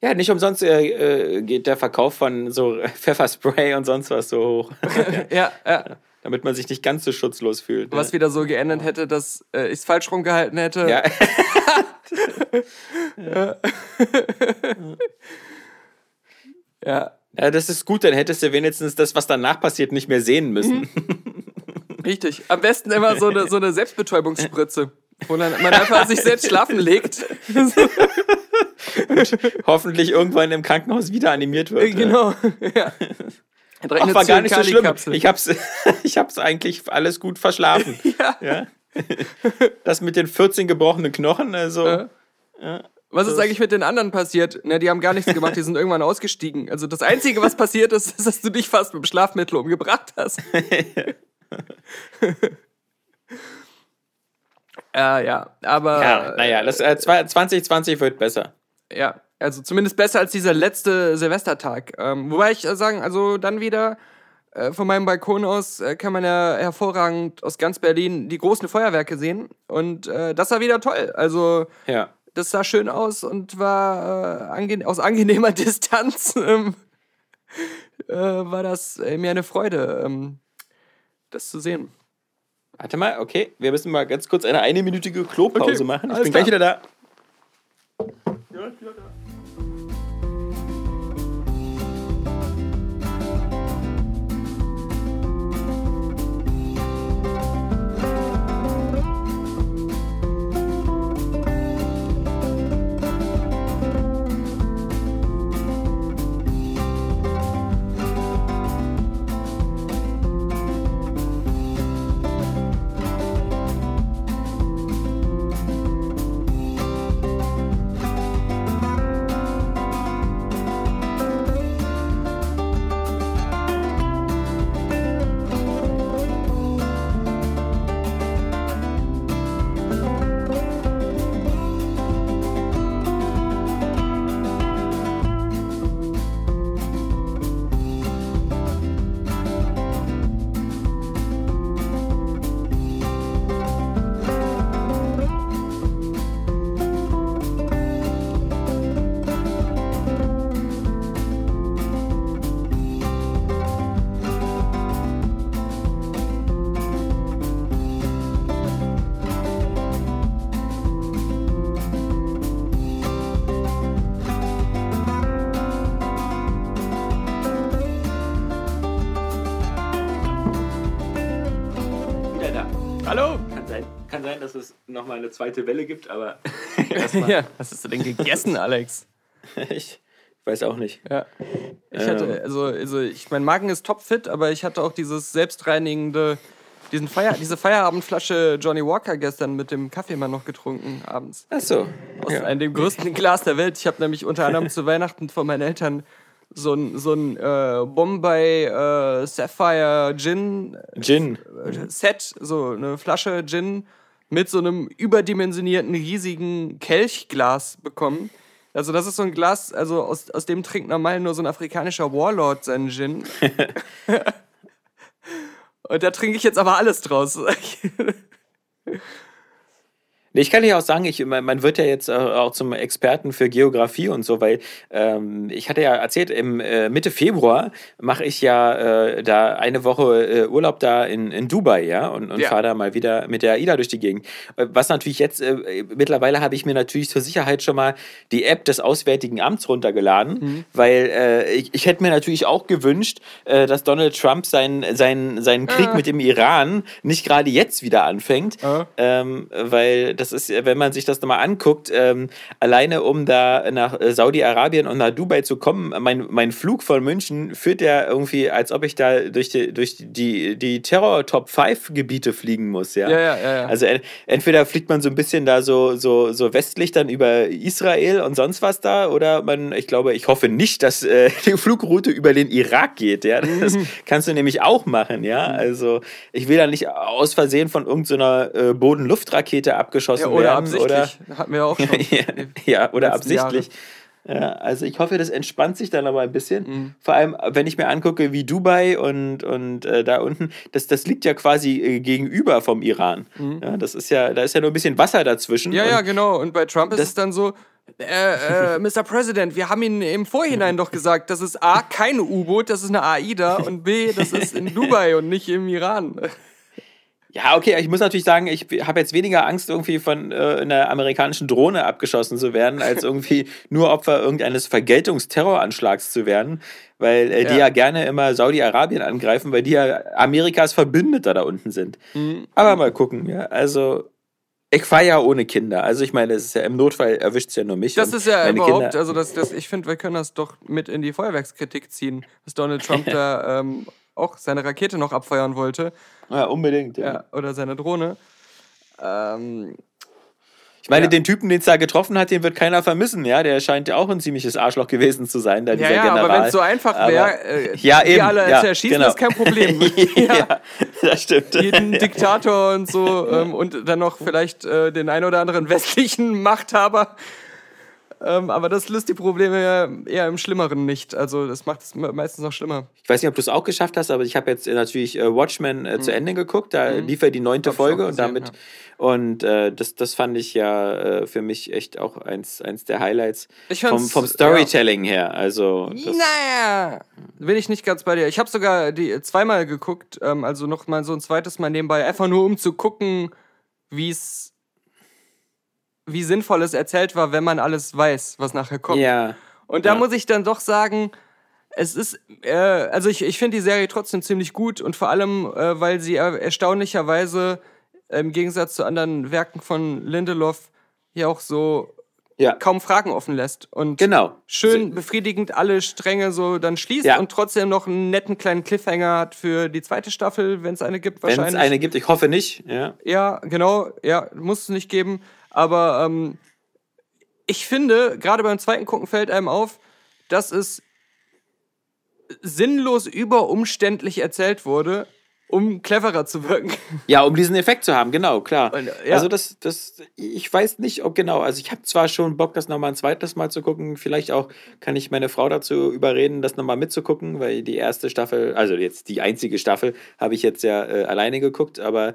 Speaker 3: Ja, nicht umsonst äh, äh, geht der Verkauf von so *laughs* Pfefferspray und sonst was so hoch, *laughs*
Speaker 2: ja, ja.
Speaker 3: Damit man sich nicht ganz so schutzlos fühlt.
Speaker 2: Was
Speaker 3: ne?
Speaker 2: wieder so geändert hätte, dass äh, ich es falsch rumgehalten hätte. *laughs*
Speaker 3: ja.
Speaker 2: ja.
Speaker 3: ja, das ist gut, dann hättest du wenigstens das, was danach passiert, nicht mehr sehen müssen.
Speaker 2: Mhm. Richtig. Am besten immer so eine, so eine Selbstbetäubungsspritze, wo dann man einfach sich selbst schlafen legt. *laughs*
Speaker 3: Hoffentlich irgendwann im Krankenhaus wieder animiert wird.
Speaker 2: genau. ja.
Speaker 3: Ach, war gar nicht so schlimm. Ich hab's, *laughs* ich hab's eigentlich alles gut verschlafen. *laughs*
Speaker 2: Ja.
Speaker 3: Ja. Das mit den 14 gebrochenen Knochen, also.
Speaker 2: Ja. Was ist eigentlich mit den anderen passiert? Ne, die haben gar nichts gemacht, die sind irgendwann ausgestiegen. Also das Einzige, was passiert ist, ist, dass du dich fast mit dem Schlafmittel umgebracht hast. *laughs* äh, ja, aber
Speaker 3: Ja, naja, das, äh, zwei- 2020 wird besser.
Speaker 2: Ja, also zumindest besser als dieser letzte Silvestertag. Ähm, wobei ich sagen, also dann wieder äh, von meinem Balkon aus äh, kann man ja hervorragend aus ganz Berlin die großen Feuerwerke sehen. Und äh, das war wieder toll. Also
Speaker 3: Ja.
Speaker 2: das sah schön aus und war äh, ange aus angenehmer *laughs* Distanz. Ähm, äh, war das äh, mir eine Freude, ähm, das zu sehen.
Speaker 3: Warte mal, okay, wir müssen mal ganz kurz eine einminütige Klopause
Speaker 2: Okay,
Speaker 3: machen. Ich bin gleich
Speaker 2: klar.
Speaker 3: wieder da. Nochmal eine zweite Welle gibt, aber *laughs*
Speaker 2: ja, was hast du denn gegessen, Alex? *laughs*
Speaker 3: ich weiß auch nicht.
Speaker 2: Ja. Ich hatte, also, also ich, mein Magen ist topfit, aber ich hatte auch dieses selbstreinigende diesen Feier, diese Feierabendflasche Johnny Walker gestern mit dem Kaffeemann noch getrunken abends.
Speaker 3: Ach so.
Speaker 2: Aus
Speaker 3: Ja.
Speaker 2: einem dem größten Glas der Welt. Ich habe nämlich unter anderem zu Weihnachten von meinen Eltern so ein, so ein äh, Bombay äh, Sapphire Gin
Speaker 3: Gin.
Speaker 2: äh, Set, so eine Flasche Gin mit so einem überdimensionierten, riesigen Kelchglas bekommen. Also das ist so ein Glas, also aus, aus dem trinkt normal nur so ein afrikanischer Warlord seinen Gin. *laughs* Und da trinke ich jetzt aber alles draus. *laughs*
Speaker 3: Ich kann dir auch sagen, ich, man wird ja jetzt äh, auch zum Experten für Geografie und so, weil ähm, ich hatte ja erzählt, im äh, Mitte Februar mache ich ja äh, da eine Woche äh, Urlaub da in, in Dubai, ja, und, und
Speaker 2: Ja.
Speaker 3: fahre da mal wieder mit der AIDA durch die Gegend. Äh, Was natürlich jetzt, äh, mittlerweile habe ich mir natürlich zur Sicherheit schon mal die App des Auswärtigen Amts runtergeladen, weil äh, ich, ich hätte mir natürlich auch gewünscht, dass Donald Trump seinen, seinen, seinen Krieg
Speaker 2: Ah.
Speaker 3: mit dem Iran nicht gerade jetzt wieder anfängt,
Speaker 2: Ah.
Speaker 3: ähm, weil das ist, wenn man sich das nochmal anguckt, ähm, alleine um da nach äh, Saudi-Arabien und nach Dubai zu kommen, mein, mein Flug von München führt ja irgendwie, als ob ich da durch die, durch die, die Terror-Top-5-Gebiete fliegen muss, ja.
Speaker 2: Ja, ja, ja, ja.
Speaker 3: Also en- entweder fliegt man so ein bisschen da so, so, so westlich dann über Israel und sonst was da, oder man, ich glaube, ich hoffe nicht, dass äh, *laughs* die Flugroute über den Irak geht, ja. Das
Speaker 2: Mhm.
Speaker 3: kannst du nämlich auch machen, ja. Also ich will da nicht aus Versehen von irgendeiner äh, Boden-Luft-Rakete abgeschossen
Speaker 2: ja, oder
Speaker 3: werden.
Speaker 2: absichtlich. Hatten wir auch schon. *laughs*
Speaker 3: ja, ja, oder absichtlich. Ja, also ich hoffe, das entspannt sich dann aber ein bisschen.
Speaker 2: Mhm.
Speaker 3: Vor allem, wenn ich mir angucke, wie Dubai und, und äh, da unten, das, das liegt ja quasi äh, gegenüber vom Iran. Ja, das ist ja, da ist ja nur ein bisschen Wasser dazwischen.
Speaker 2: Mhm. Ja, ja, genau. Und bei Trump ist es dann so, äh, äh, Mr. President, wir haben Ihnen im Vorhinein doch gesagt, das ist A, kein U-Boot, das ist eine AIDA und B, das ist in Dubai und nicht im Iran.
Speaker 3: Ja, okay, ich muss natürlich sagen, ich habe jetzt weniger Angst, irgendwie von äh, einer amerikanischen Drohne abgeschossen zu werden, als irgendwie *laughs* nur Opfer irgendeines Vergeltungsterroranschlags zu werden, weil äh, die
Speaker 2: Ja.
Speaker 3: ja gerne immer Saudi-Arabien angreifen, weil die ja Amerikas Verbündeter da unten sind.
Speaker 2: Mhm.
Speaker 3: Aber mal gucken, ja. Also, ich fahre ja ohne Kinder. Also, ich meine, es ist ja im Notfall erwischt es ja nur mich.
Speaker 2: Das
Speaker 3: und
Speaker 2: ist ja
Speaker 3: meine
Speaker 2: überhaupt,
Speaker 3: Kinder-
Speaker 2: also das, das, ich finde, wir können das doch mit in die Feuerwerkskritik ziehen, dass Donald Trump *laughs* da ähm, auch seine Rakete noch abfeuern wollte.
Speaker 3: Ja, unbedingt. Ja.
Speaker 2: Ja, oder seine Drohne. Ähm,
Speaker 3: Ich meine,
Speaker 2: Ja.
Speaker 3: den Typen, den es da getroffen hat, den wird keiner vermissen, ja. Der scheint ja auch ein ziemliches Arschloch gewesen zu sein, da
Speaker 2: ja,
Speaker 3: dieser
Speaker 2: ja,
Speaker 3: General.
Speaker 2: aber wenn es so einfach wäre, äh,
Speaker 3: ja,
Speaker 2: die
Speaker 3: eben,
Speaker 2: alle
Speaker 3: ja,
Speaker 2: zu erschießen,
Speaker 3: genau.
Speaker 2: ist kein Problem. *laughs*
Speaker 3: ja. das stimmt.
Speaker 2: jeden Diktator und so ähm, und dann noch vielleicht äh, den ein oder anderen westlichen Machthaber. Ähm, aber das löst die Probleme ja eher im Schlimmeren nicht. Also das macht es me- meistens noch schlimmer.
Speaker 3: Ich weiß nicht, ob du es auch geschafft hast, aber ich habe jetzt äh, natürlich äh, Watchmen äh, zu Ende geguckt. Da lief ja die neunte
Speaker 2: Mhm.
Speaker 3: Folge und
Speaker 2: gesehen,
Speaker 3: damit
Speaker 2: ja.
Speaker 3: und äh, das, das fand ich ja äh, für mich echt auch eins, eins der Highlights vom, vom Storytelling her. Also
Speaker 2: Naja, bin ich nicht ganz bei dir. Ich habe sogar die zweimal geguckt, ähm, also noch mal so ein zweites Mal nebenbei, einfach nur um zu gucken, wie es wie sinnvoll es erzählt war, wenn man alles weiß, was nachher kommt.
Speaker 3: ja.
Speaker 2: Und da
Speaker 3: Ja.
Speaker 2: muss ich dann doch sagen, es ist, äh, also ich, ich finde die Serie trotzdem ziemlich gut und vor allem, äh, weil sie er erstaunlicherweise im Gegensatz zu anderen Werken von Lindelof ja auch so
Speaker 3: ja.
Speaker 2: kaum Fragen offen lässt und
Speaker 3: Genau.
Speaker 2: schön befriedigend alle Stränge so dann schließt
Speaker 3: Ja.
Speaker 2: und trotzdem noch einen netten kleinen Cliffhanger hat für die zweite Staffel, wenn es eine gibt
Speaker 3: Wenn
Speaker 2: wahrscheinlich.
Speaker 3: es eine gibt, ich hoffe nicht. Ja.
Speaker 2: Ja, genau, ja, muss es nicht geben. Aber ähm, ich finde, gerade beim zweiten Gucken fällt einem auf, dass es sinnlos überumständlich erzählt wurde, um cleverer zu wirken.
Speaker 3: Ja, um diesen Effekt zu haben, genau, klar.
Speaker 2: Und, ja.
Speaker 3: Also das, das, ich weiß nicht, ob genau, also ich habe zwar schon Bock, das nochmal ein zweites Mal zu gucken, vielleicht auch kann ich meine Frau dazu überreden, das nochmal mitzugucken, weil die erste Staffel, also jetzt die einzige Staffel, habe ich jetzt ja äh, alleine geguckt, aber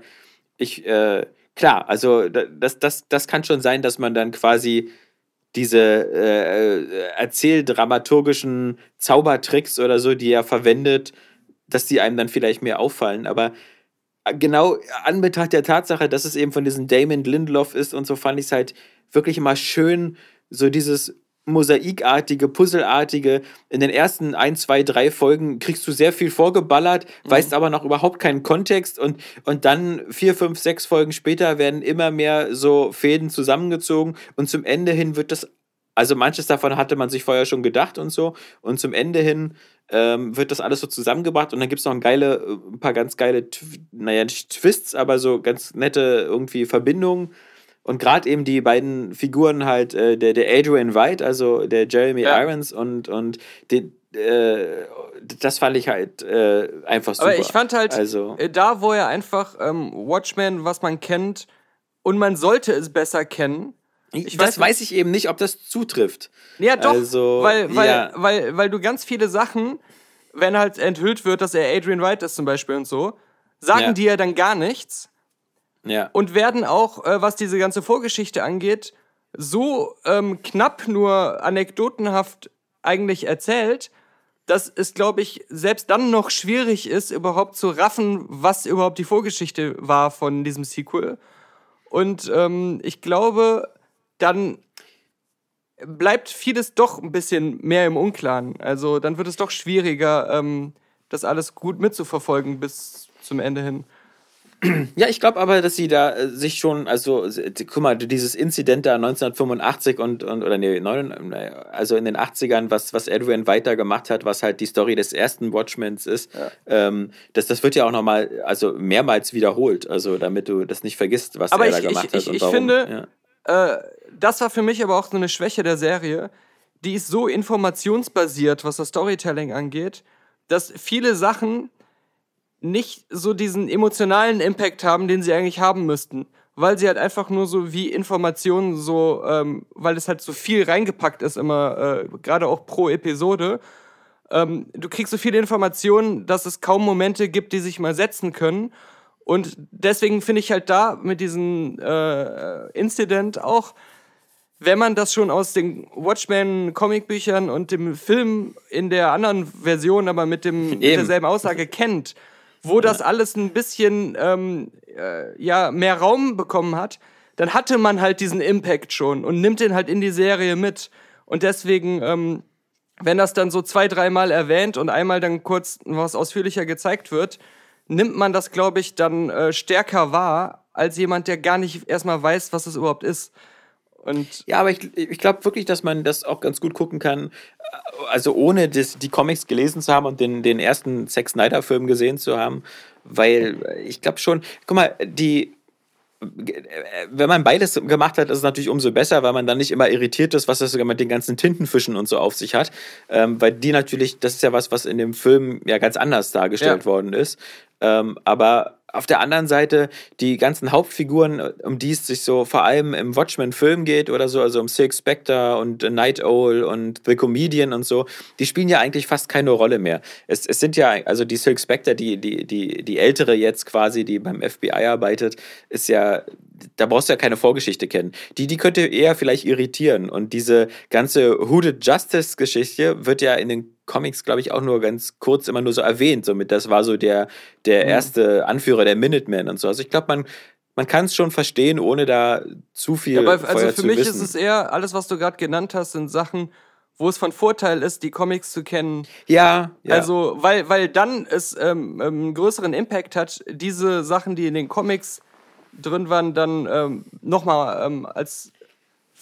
Speaker 3: ich, äh, klar, also da- das, das, das kann schon sein, dass man dann quasi diese äh, äh, erzähldramaturgischen Zaubertricks oder so, die er verwendet, dass die einem dann vielleicht mehr auffallen. Aber genau an Betracht der Tatsache, dass es eben von diesem Damon Lindelof ist und so fand ich es halt wirklich immer schön, so dieses mosaikartige, puzzelartige. In den ersten ein, zwei, drei Folgen kriegst du sehr viel vorgeballert, weißt aber noch überhaupt keinen Kontext und, und dann vier, fünf, sechs Folgen später werden immer mehr so Fäden zusammengezogen und zum Ende hin wird das also manches davon hatte man sich vorher schon gedacht und so. Und zum Ende hin ähm, wird das alles so zusammengebracht und dann gibt es noch ein, geile, äh, ein paar ganz geile, naja, nicht Twists, aber so ganz nette irgendwie Verbindungen. Und gerade eben die beiden Figuren halt, äh, der, der Adrian White, also der Jeremy
Speaker 2: Ja.
Speaker 3: Irons und, und den, äh, das fand ich halt äh, einfach super.
Speaker 2: Aber ich fand halt,
Speaker 3: also,
Speaker 2: äh, da wo er einfach ähm, Watchmen, was man kennt, und man sollte es besser kennen.
Speaker 3: ich
Speaker 2: weiß
Speaker 3: das weiß ich eben nicht, ob das zutrifft.
Speaker 2: Ja, doch,
Speaker 3: Also,
Speaker 2: weil, weil,
Speaker 3: ja.
Speaker 2: weil, weil du ganz viele Sachen, wenn halt enthüllt wird, dass er Adrian White ist zum Beispiel und so, sagen
Speaker 3: Ja.
Speaker 2: die ja dann gar nichts
Speaker 3: Ja.
Speaker 2: und werden auch, äh, was diese ganze Vorgeschichte angeht, so ähm, knapp nur anekdotenhaft eigentlich erzählt, dass es, glaube ich, selbst dann noch schwierig ist, überhaupt zu raffen, was überhaupt die Vorgeschichte war von diesem Sequel. Und ähm, ich glaube, dann bleibt vieles doch ein bisschen mehr im Unklaren. Also dann wird es doch schwieriger, ähm, das alles gut mitzuverfolgen bis zum Ende hin. *clears throat*
Speaker 3: Ja, ich glaube aber, dass sie da äh, sich schon, also, äh, guck mal, dieses Inzident da 1985 und, und oder nee, 9, naja, also in den 80ern, was, was Adrian weiter gemacht hat, was halt die Story des ersten Watchmens ist, ähm, das, das wird ja auch nochmal, also mehrmals wiederholt, also damit du das nicht vergisst, was
Speaker 2: Aber
Speaker 3: er da
Speaker 2: ich-
Speaker 3: gemacht
Speaker 2: ich-
Speaker 3: hat
Speaker 2: ich-
Speaker 3: und
Speaker 2: ich
Speaker 3: warum.
Speaker 2: finde-
Speaker 3: ja.
Speaker 2: Äh, das war für mich aber auch so eine Schwäche der Serie. Die ist so informationsbasiert, was das Storytelling angeht, dass viele Sachen nicht so diesen emotionalen Impact haben, den sie eigentlich haben müssten. Weil sie halt einfach nur so wie Informationen so, ähm, weil es halt so viel reingepackt ist, immer, äh, gerade auch pro Episode. Ähm, du kriegst so viele Informationen, dass es kaum Momente gibt, die sich mal setzen können. Und deswegen finde ich halt da mit diesem äh, Incident auch, wenn man das schon aus den Watchmen-Comicbüchern und dem Film in der anderen Version, aber mit, dem, mit derselben Aussage kennt, wo das alles ein bisschen ähm, äh, ja, mehr Raum bekommen hat, dann hatte man halt diesen Impact schon und nimmt den halt in die Serie mit. Und deswegen, ähm, wenn das dann so zwei, dreimal erwähnt und einmal dann kurz was ausführlicher gezeigt wird, nimmt man das, glaube ich, dann äh, stärker wahr, als jemand, der gar nicht erstmal weiß, was es überhaupt ist. Und
Speaker 3: Ja, aber ich, ich glaube wirklich, dass man das auch ganz gut gucken kann. Also ohne das, die Comics gelesen zu haben und den, den ersten Zack Snyder-Film gesehen zu haben. Weil ich glaube schon, guck mal, die. Wenn man beides gemacht hat, ist es natürlich umso besser, weil man dann nicht immer irritiert ist, was das sogar mit den ganzen Tintenfischen und so auf sich hat. Ähm, weil die natürlich, das ist ja was, was in dem Film ja ganz anders dargestellt
Speaker 2: Ja.
Speaker 3: worden ist. Ähm, aber auf der anderen Seite die ganzen Hauptfiguren, um die es sich so vor allem im Watchmen-Film geht oder so, also um Silk Spectre und Night Owl und The Comedian und so, die spielen ja eigentlich fast keine Rolle mehr. Es, es sind ja, also die Silk Spectre, die, die, die, die ältere jetzt quasi, die beim FBI arbeitet, ist ja, da brauchst du ja keine Vorgeschichte kennen. Die, die könnte eher vielleicht irritieren. Und diese ganze Hooded Justice-Geschichte wird ja in den Comics, glaube ich, auch nur ganz kurz immer nur so erwähnt. Somit, das war so der, der erste Anführer der Minutemen und so. Also ich glaube, man, man kann es schon verstehen, ohne da zu viel
Speaker 2: Ja, aber
Speaker 3: vorher
Speaker 2: also für
Speaker 3: zu
Speaker 2: mich
Speaker 3: wissen.
Speaker 2: ist es eher, alles, was du gerade genannt hast, sind Sachen, wo es von Vorteil ist, die Comics zu kennen.
Speaker 3: ja, ja.
Speaker 2: Also, weil, weil dann es ähm, ähm, einen größeren Impact hat, diese Sachen, die in den Comics drin waren, dann ähm, nochmal ähm, als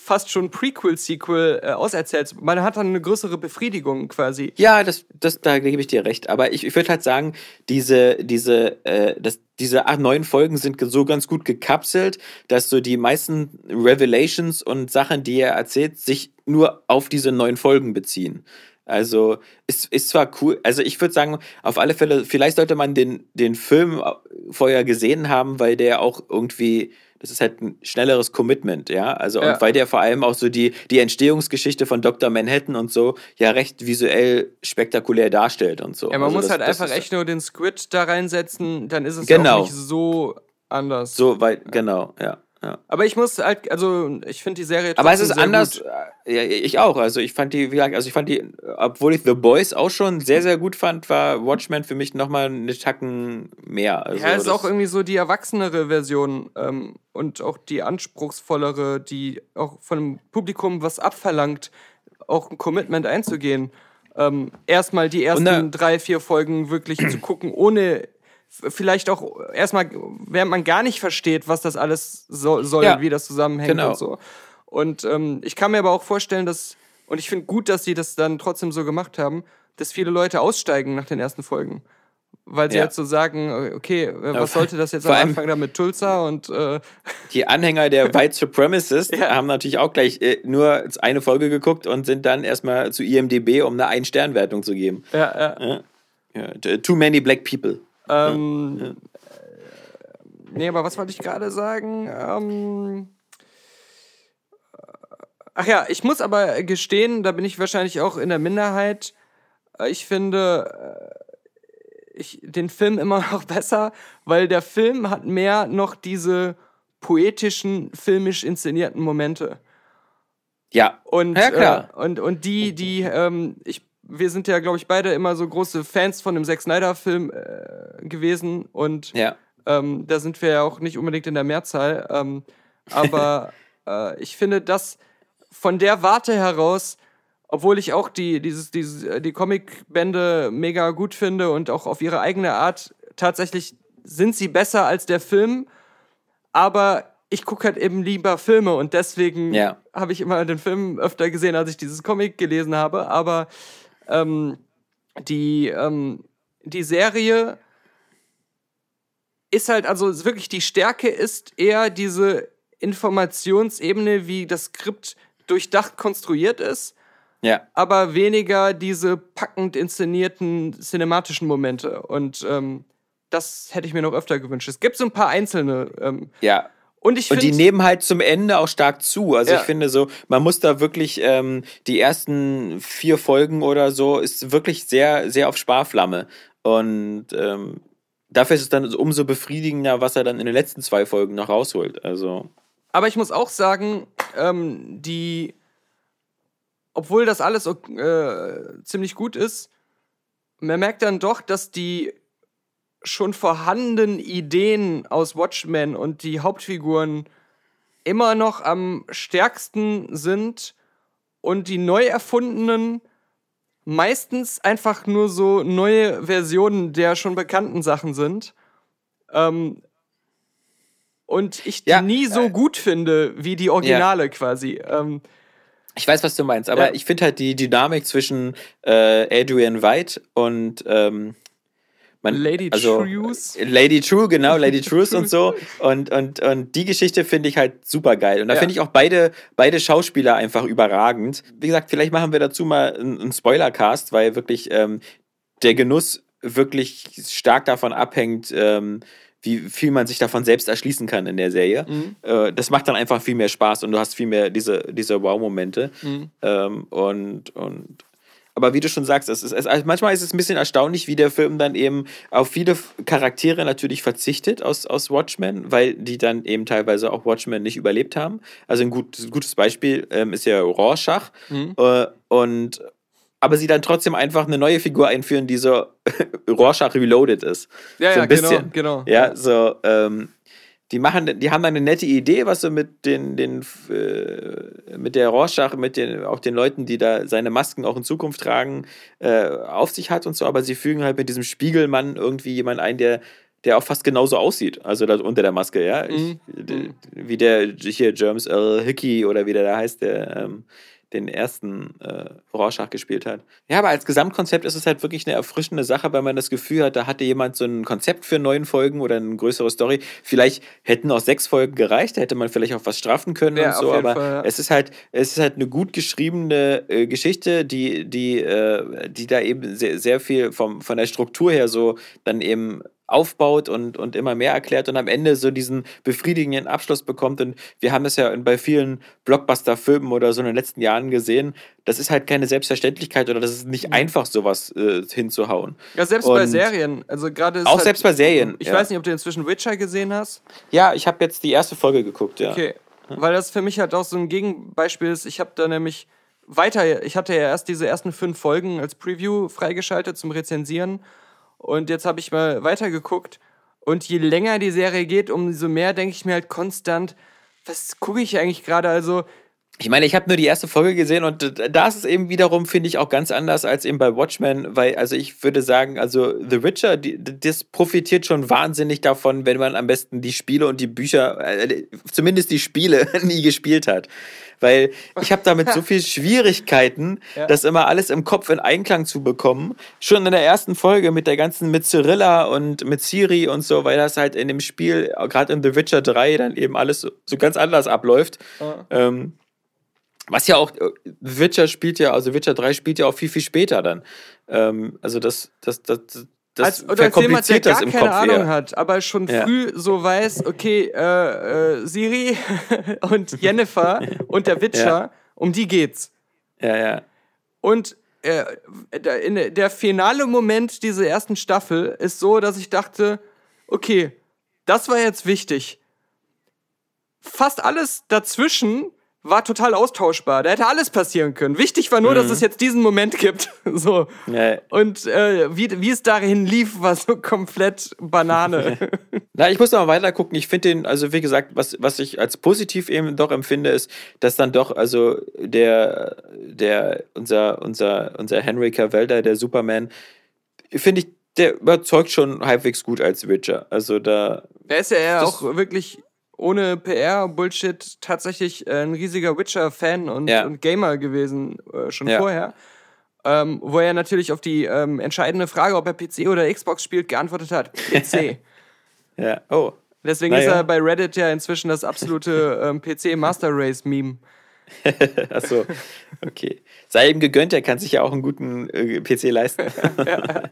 Speaker 2: fast schon Prequel-Sequel äh, auserzählt. Man hat dann eine größere Befriedigung quasi.
Speaker 3: Ja, das, das, da gebe ich dir recht. Aber ich, ich würde halt sagen, diese, diese, äh, das, diese acht, neun Folgen sind so ganz gut gekapselt, dass so die meisten Revelations und Sachen, die er erzählt, sich nur auf diese neun Folgen beziehen. Also ist, ist zwar cool, also ich würde sagen, auf alle Fälle, vielleicht sollte man den, den Film vorher gesehen haben, weil der auch irgendwie, das ist halt ein schnelleres Commitment, ja. Also
Speaker 2: Ja.
Speaker 3: und weil der vor allem auch so die, die Entstehungsgeschichte von Dr. Manhattan und so ja recht visuell spektakulär darstellt und so.
Speaker 2: Ja, man
Speaker 3: also
Speaker 2: muss
Speaker 3: das,
Speaker 2: halt
Speaker 3: das
Speaker 2: einfach echt nur den Squid da reinsetzen, dann ist es ja
Speaker 3: Genau.
Speaker 2: auch nicht so anders.
Speaker 3: So weit, genau, ja. Ja.
Speaker 2: Aber ich muss halt, also ich finde die Serie
Speaker 3: Aber es ist anders.
Speaker 2: Gut.
Speaker 3: äh, Ja, ich auch. Also ich fand die, wie gesagt, also ich fand die, obwohl ich The Boys auch schon sehr, sehr gut fand, war Watchmen für mich nochmal eine Tacken mehr. Also
Speaker 2: Ja, es ist auch irgendwie so die erwachsenere Version ähm, und auch die anspruchsvollere, die auch von dem Publikum was abverlangt, auch ein Commitment einzugehen. Ähm, erstmal die ersten drei, vier Folgen wirklich zu gucken, ohne vielleicht auch erstmal, während man gar nicht versteht, was das alles so, soll,
Speaker 3: Ja,
Speaker 2: wie das zusammenhängt
Speaker 3: genau.
Speaker 2: und so. Und ähm, ich kann mir aber auch vorstellen, dass, und ich finde gut, dass sie das dann trotzdem so gemacht haben, dass viele Leute aussteigen nach den ersten Folgen. Weil sie
Speaker 3: Ja.
Speaker 2: halt so sagen, okay, äh, was sollte das jetzt
Speaker 3: vor
Speaker 2: am Anfang da mit Tulsa und äh,
Speaker 3: Die Anhänger der *laughs* White Supremacists
Speaker 2: Ja.
Speaker 3: haben natürlich auch gleich äh, nur eine Folge geguckt und sind dann erstmal zu IMDB, um eine Ein-Stern-Wertung zu geben.
Speaker 2: ja, ja.
Speaker 3: Ja, too many black people.
Speaker 2: Ähm, äh, Nee, aber was wollte ich gerade sagen? Ähm, ach ja, ich muss aber gestehen, da bin ich wahrscheinlich auch in der Minderheit. Äh, Ich finde äh, ich, den Film immer *laughs* noch besser, weil der Film hat mehr noch diese poetischen, filmisch inszenierten Momente.
Speaker 3: Ja,
Speaker 2: Und,
Speaker 3: ja klar.
Speaker 2: Äh, und, und die, die, ähm, ich, wir sind ja, glaube ich, beide immer so große Fans von dem Zack Snyder-Film äh, gewesen. Und
Speaker 3: ja.
Speaker 2: ähm, da sind wir ja auch nicht unbedingt in der Mehrzahl. Ähm, *laughs* aber äh, ich finde, dass von der Warte heraus, obwohl ich auch die, dieses, dieses, äh, die Comicbände mega gut finde und auch auf ihre eigene Art, tatsächlich sind sie besser als der Film. Aber ich gucke halt eben lieber Filme und deswegen
Speaker 3: Ja.
Speaker 2: habe ich immer den Film öfter gesehen, als ich dieses Comic gelesen habe. Aber ähm, die, ähm, die Serie ist halt, also wirklich die Stärke ist eher diese Informationsebene, wie das Skript durchdacht konstruiert ist,
Speaker 3: Ja.
Speaker 2: aber weniger diese packend inszenierten cinematischen Momente. Und ähm, das hätte ich mir noch öfter gewünscht. Es gibt so ein paar einzelne. Ähm,
Speaker 3: Ja.
Speaker 2: Und ich
Speaker 3: Und die nehmen halt zum Ende auch stark zu. Also
Speaker 2: Ja.
Speaker 3: ich finde so, man muss da wirklich ähm, die ersten vier Folgen oder so ist wirklich sehr, sehr auf Sparflamme. Und ähm, dafür ist es dann umso befriedigender, was er dann in den letzten zwei Folgen noch rausholt. Also
Speaker 2: Aber ich muss auch sagen, ähm, die, obwohl das alles äh, ziemlich gut ist, man merkt dann doch, dass die schon vorhandenen Ideen aus Watchmen und die Hauptfiguren immer noch am stärksten sind und die neu erfundenen meistens einfach nur so neue Versionen der schon bekannten Sachen sind. Ähm, und ich die
Speaker 3: Ja,
Speaker 2: nie so
Speaker 3: äh,
Speaker 2: gut finde wie die Originale quasi. Ähm,
Speaker 3: ich weiß, was du meinst, aber
Speaker 2: Ja.
Speaker 3: ich finde halt die Dynamik zwischen äh, Adrian White und ähm, man,
Speaker 2: Lady
Speaker 3: also,
Speaker 2: Trues.
Speaker 3: Lady True, genau, Lady *laughs* Trues und so. Und, und, und die Geschichte finde ich halt super geil. Und da
Speaker 2: Ja.
Speaker 3: finde ich auch beide, beide Schauspieler einfach überragend. Wie gesagt, vielleicht machen wir dazu mal einen, einen Spoilercast, weil wirklich ähm, der Genuss wirklich stark davon abhängt, ähm, wie viel man sich davon selbst erschließen kann in der Serie.
Speaker 2: Mhm.
Speaker 3: Äh, das macht dann einfach viel mehr Spaß und du hast viel mehr diese, diese Wow-Momente.
Speaker 2: Mhm.
Speaker 3: Ähm, und, und aber wie du schon sagst, es ist, es, also manchmal ist es ein bisschen erstaunlich, wie der Film dann eben auf viele Charaktere natürlich verzichtet aus, aus Watchmen, weil die dann eben teilweise auch Watchmen nicht überlebt haben. Also ein gut, ein gutes Beispiel ähm, ist ja Rorschach.
Speaker 2: Mhm.
Speaker 3: Äh, und aber sie dann trotzdem einfach eine neue Figur einführen, die so *laughs* Rorschach Reloaded ist.
Speaker 2: Ja,
Speaker 3: so
Speaker 2: ja,
Speaker 3: ein bisschen.
Speaker 2: genau, genau.
Speaker 3: Ja, so, ähm, die machen, die haben eine nette Idee, was so mit den, den äh, mit der Rorschach, mit den, auch den Leuten, die da seine Masken auch in Zukunft tragen, äh, auf sich hat und so, aber sie fügen halt mit diesem Spiegelmann irgendwie jemand ein, der der auch fast genauso aussieht, also da unter der Maske, ja. Ich,
Speaker 2: Mhm.
Speaker 3: Wie der hier James L. Hickey oder wie der da heißt, der ähm, den ersten äh, Rorschach gespielt hat. Ja, aber als Gesamtkonzept ist es halt wirklich eine erfrischende Sache, weil man das Gefühl hat, da hatte jemand so ein Konzept für neun Folgen oder eine größere Story. Vielleicht hätten auch sechs Folgen gereicht, da hätte man vielleicht auch was straffen können
Speaker 2: Ja,
Speaker 3: und so, aber
Speaker 2: Fall, ja.
Speaker 3: es ist halt, es ist halt eine gut geschriebene äh, Geschichte, die, die, äh, die da eben sehr, sehr viel vom, von der Struktur her so dann eben aufbaut und, und immer mehr erklärt und am Ende so diesen befriedigenden Abschluss bekommt. Und wir haben es ja bei vielen Blockbuster-Filmen oder so in den letzten Jahren gesehen. Das ist halt keine Selbstverständlichkeit oder das ist nicht einfach, sowas äh, hinzuhauen.
Speaker 2: Ja, selbst bei
Speaker 3: Und-
Speaker 2: Serien. Also gerade
Speaker 3: Auch
Speaker 2: halt,
Speaker 3: selbst bei Serien.
Speaker 2: Ich
Speaker 3: ja.
Speaker 2: weiß nicht, ob du inzwischen Witcher gesehen hast.
Speaker 3: Ja, ich habe jetzt die erste Folge geguckt, ja.
Speaker 2: Okay. Weil das für mich halt auch so ein Gegenbeispiel ist. Ich habe da nämlich weiter, ich hatte ja erst diese ersten fünf Folgen als Preview freigeschaltet zum Rezensieren. Und jetzt habe ich mal weitergeguckt. Und je länger die Serie geht, umso mehr denke ich mir halt konstant, was gucke ich eigentlich gerade? Also,
Speaker 3: Ich meine, ich habe nur die erste Folge gesehen und da ist es eben wiederum, finde ich, auch ganz anders als eben bei Watchmen, weil, also ich würde sagen, also The Witcher, die, das profitiert schon wahnsinnig davon, wenn man am besten die Spiele und die Bücher, äh, zumindest die Spiele, *laughs* nie gespielt hat. Weil ich habe damit so *laughs* viel Schwierigkeiten,
Speaker 2: Ja.
Speaker 3: das immer alles im Kopf in Einklang zu bekommen. Schon in der ersten Folge mit der ganzen, mit Cyrilla und mit Siri und so, weil das halt in dem Spiel, gerade in The Witcher 3, dann eben alles so, so ganz anders abläuft.
Speaker 2: Ja.
Speaker 3: Ähm, was ja auch, äh, Witcher spielt ja, also Witcher 3 spielt ja auch viel, viel später dann. Ähm, also das, das, das, das
Speaker 2: als, oder als jemand, der gar
Speaker 3: im
Speaker 2: keine
Speaker 3: Kopf
Speaker 2: Ahnung
Speaker 3: eher.
Speaker 2: hat, aber schon
Speaker 3: Ja.
Speaker 2: früh so weiß, okay, äh, äh, Siri *laughs* und Jennifer *laughs* und der Witcher,
Speaker 3: Ja.
Speaker 2: um die geht's.
Speaker 3: Ja, ja.
Speaker 2: Und äh, in der finale Moment dieser ersten Staffel ist so, dass ich dachte, okay, das war jetzt wichtig. Fast alles dazwischen war total austauschbar. Da hätte alles passieren können. Wichtig war nur, dass es jetzt diesen Moment gibt. *laughs* so.
Speaker 3: Ja.
Speaker 2: Und äh, wie, wie es dahin lief, war so komplett Banane. *laughs*
Speaker 3: Na, ich muss noch mal weiter gucken. Ich finde den, also wie gesagt, was, was ich als positiv eben doch empfinde, ist, dass dann doch, also der, der, unser, unser, unser Henry Cavill, der Superman, finde ich, der überzeugt schon halbwegs gut als Witcher. Also da,
Speaker 2: Er ist ja
Speaker 3: Das-
Speaker 2: auch wirklich ohne PR-Bullshit tatsächlich äh, ein riesiger Witcher-Fan und,
Speaker 3: Ja.
Speaker 2: und Gamer gewesen, äh, schon
Speaker 3: Ja.
Speaker 2: vorher. Ähm, wo er natürlich auf die ähm, entscheidende Frage, ob er PC oder Xbox spielt, geantwortet hat: *laughs* PC.
Speaker 3: ja, oh.
Speaker 2: Deswegen
Speaker 3: Naja.
Speaker 2: ist er bei Reddit ja inzwischen das absolute *laughs* ähm, PC-Master Race-Meme. *laughs*
Speaker 3: Achso, okay. Sei ihm gegönnt, er kann sich ja auch einen guten äh, PC leisten. ja.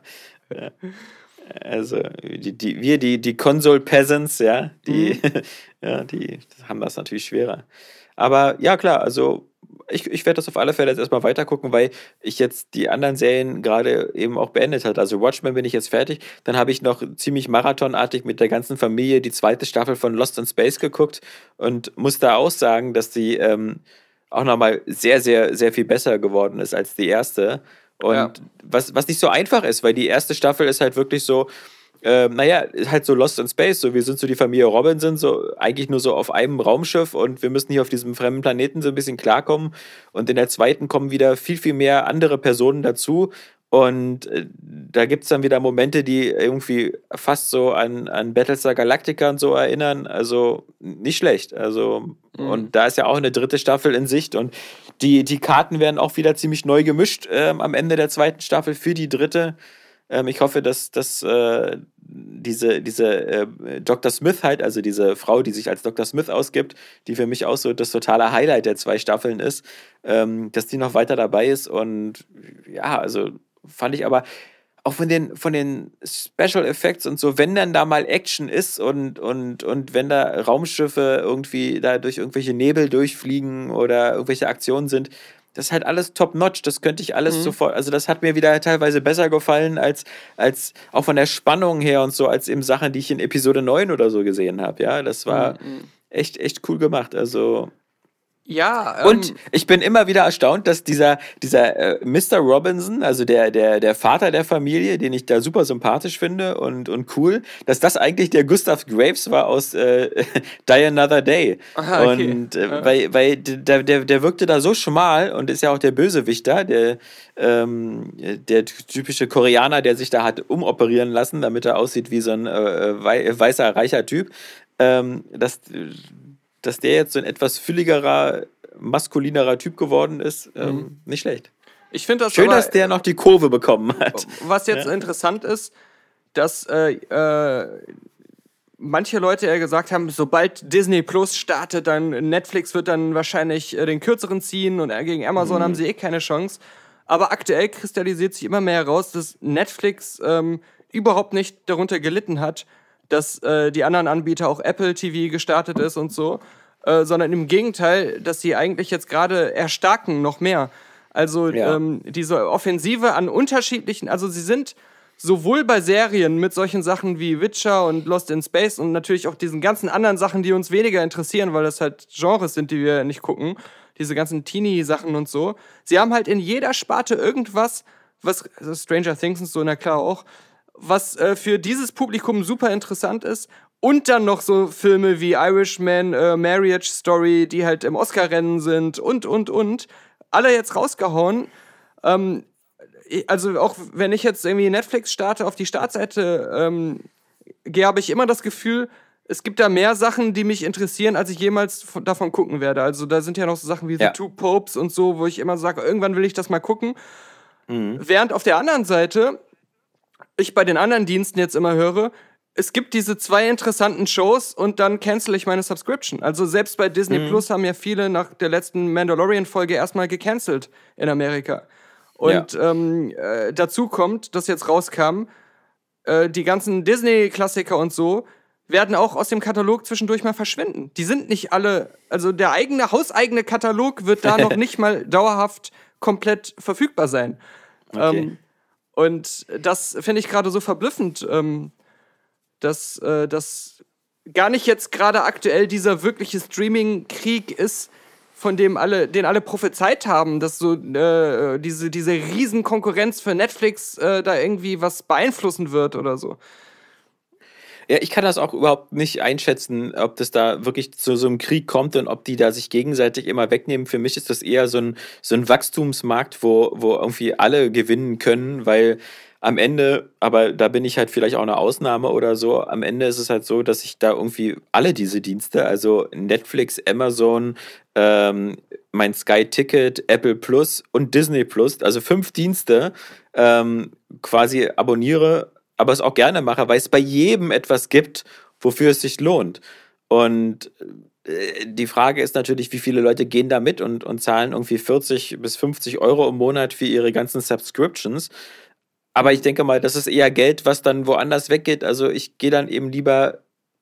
Speaker 3: Also, die, die, wir, die, die Console Peasants, ja, die, *laughs* ja, die haben das natürlich schwerer. Aber ja, klar, also ich, ich werde das auf alle Fälle jetzt erstmal weitergucken, weil ich jetzt die anderen Serien gerade eben auch beendet hat. Also Watchmen bin ich jetzt fertig. Dann habe ich noch ziemlich marathonartig mit der ganzen Familie die zweite Staffel von Lost in Space geguckt und muss da auch sagen, dass die ähm, auch nochmal sehr, sehr, sehr viel besser geworden ist als die erste. Und
Speaker 2: Ja.
Speaker 3: was, was nicht so einfach ist, weil die erste Staffel ist halt wirklich so, ähm, naja, ist halt so Lost in Space, so wir sind so die Familie Robinson, so eigentlich nur so auf einem Raumschiff und wir müssen hier auf diesem fremden Planeten so ein bisschen klarkommen. Und in der zweiten kommen wieder viel, viel mehr andere Personen dazu. Und äh, da gibt es dann wieder Momente, die irgendwie fast so an, an Battlestar Galactica und so erinnern. Also nicht schlecht. Also, und da ist ja auch eine dritte Staffel in Sicht und die, die Karten werden auch wieder ziemlich neu gemischt ähm, am Ende der zweiten Staffel für die dritte. Ähm, ich hoffe, dass, dass äh, diese, diese äh, Dr. Smith halt, also diese Frau, die sich als Dr. Smith ausgibt, die für mich auch so das totale Highlight der zwei Staffeln ist, ähm, dass die noch weiter dabei ist. Und ja, also fand ich aber auch von den, von den Special Effects und so, wenn dann da mal Action ist und, und, und wenn da Raumschiffe irgendwie da durch irgendwelche Nebel durchfliegen oder irgendwelche Aktionen sind, das ist halt alles top-notch. Das könnte ich alles sofort, also das hat mir wieder teilweise besser gefallen als, als auch von der Spannung her und so, als eben Sachen, die ich in Episode 9 oder so gesehen habe. Ja, das war echt, echt cool gemacht. Also,
Speaker 2: Ja, ähm,
Speaker 3: und ich bin immer wieder erstaunt, dass dieser, dieser äh, Mr. Robinson, also der, der, der Vater der Familie, den ich da super sympathisch finde und, und cool, dass das eigentlich der Gustav Graves war aus äh, *laughs* Die Another Day.
Speaker 2: Aha, okay.
Speaker 3: Und äh, weil, weil der, der, der wirkte da so schmal und ist ja auch der Bösewicht da, der, ähm, der typische Koreaner, der sich da hat umoperieren lassen, damit er aussieht wie so ein äh, wei- weißer, reicher Typ. Ähm, dass, dass der jetzt so ein etwas fülligerer, maskulinerer Typ geworden ist, ähm, nicht schlecht.
Speaker 2: ich finde das
Speaker 3: Schön,
Speaker 2: aber,
Speaker 3: dass der noch die Kurve bekommen hat.
Speaker 2: Was jetzt interessant ist, dass äh, äh, manche Leute ja gesagt haben, sobald Disney Plus startet, dann Netflix wird dann wahrscheinlich äh, den kürzeren ziehen und äh, gegen Amazon haben sie eh keine Chance. Aber aktuell kristallisiert sich immer mehr heraus, dass Netflix ähm, überhaupt nicht darunter gelitten hat, dass äh, die anderen Anbieter auch Apple TV gestartet ist und so, äh, sondern im Gegenteil, dass sie eigentlich jetzt gerade erstarken noch mehr. Also
Speaker 3: Ja.
Speaker 2: ähm, diese Offensive an unterschiedlichen, also sie sind sowohl bei Serien mit solchen Sachen wie Witcher und Lost in Space und natürlich auch diesen ganzen anderen Sachen, die uns weniger interessieren, weil das halt Genres sind, die wir nicht gucken, diese ganzen Teenie-Sachen und so. Sie haben halt in jeder Sparte irgendwas, was also Stranger Things und so, na klar auch, was äh, für dieses Publikum super interessant ist Und dann noch so Filme wie Irishman, äh, Marriage Story, die halt im Oscar-Rennen sind und, und, und. Alle jetzt rausgehauen. Ähm, also auch wenn ich jetzt irgendwie Netflix starte, auf die Startseite ähm, gehe, habe ich immer das Gefühl, es gibt da mehr Sachen, die mich interessieren, als ich jemals davon gucken werde. Also da sind ja noch so Sachen wie
Speaker 3: ja.
Speaker 2: The Two Popes und so, wo ich immer sage, irgendwann will ich das mal gucken. Mhm. Während auf der anderen Seite ich bei den anderen Diensten jetzt immer höre, es gibt diese zwei interessanten Shows und dann cancel ich meine Subscription. Also selbst bei Disney mhm. Plus haben ja viele nach der letzten Mandalorian-Folge erstmal gecancelt in Amerika. Und ja. ähm, äh, dazu kommt, dass jetzt rauskam, äh, die ganzen Disney-Klassiker und so werden auch aus dem Katalog zwischendurch mal verschwinden. Die sind nicht alle, also der eigene, hauseigene Katalog wird da *laughs* noch nicht mal dauerhaft komplett verfügbar sein. Okay. Ähm, und das finde ich gerade so verblüffend, ähm, dass das gar nicht jetzt gerade aktuell dieser wirkliche Streaming-Krieg ist, von dem alle, den alle prophezeit haben, dass so äh, diese, diese Riesenkonkurrenz für Netflix äh, da irgendwie was beeinflussen wird oder so.
Speaker 3: Ja, ich kann das auch überhaupt nicht einschätzen, ob das da wirklich zu so einem Krieg kommt und ob die da sich gegenseitig immer wegnehmen. Für mich ist das eher so ein, so ein Wachstumsmarkt, wo, wo irgendwie alle gewinnen können, weil am Ende, aber da bin ich halt vielleicht auch eine Ausnahme oder so, am Ende ist es halt so, dass ich da irgendwie alle diese Dienste, also Netflix, Amazon, ähm, mein Sky Ticket, Apple Plus und Disney Plus, also fünf Dienste, ähm, quasi abonniere, aber es auch gerne mache, weil es bei jedem etwas gibt, wofür es sich lohnt. Und äh, die Frage ist natürlich, wie viele Leute gehen da mit und, und zahlen irgendwie 40 bis 50 Euro im Monat für ihre ganzen Subscriptions. Aber ich denke mal, das ist eher Geld, was dann woanders weggeht. Also ich gehe dann eben lieber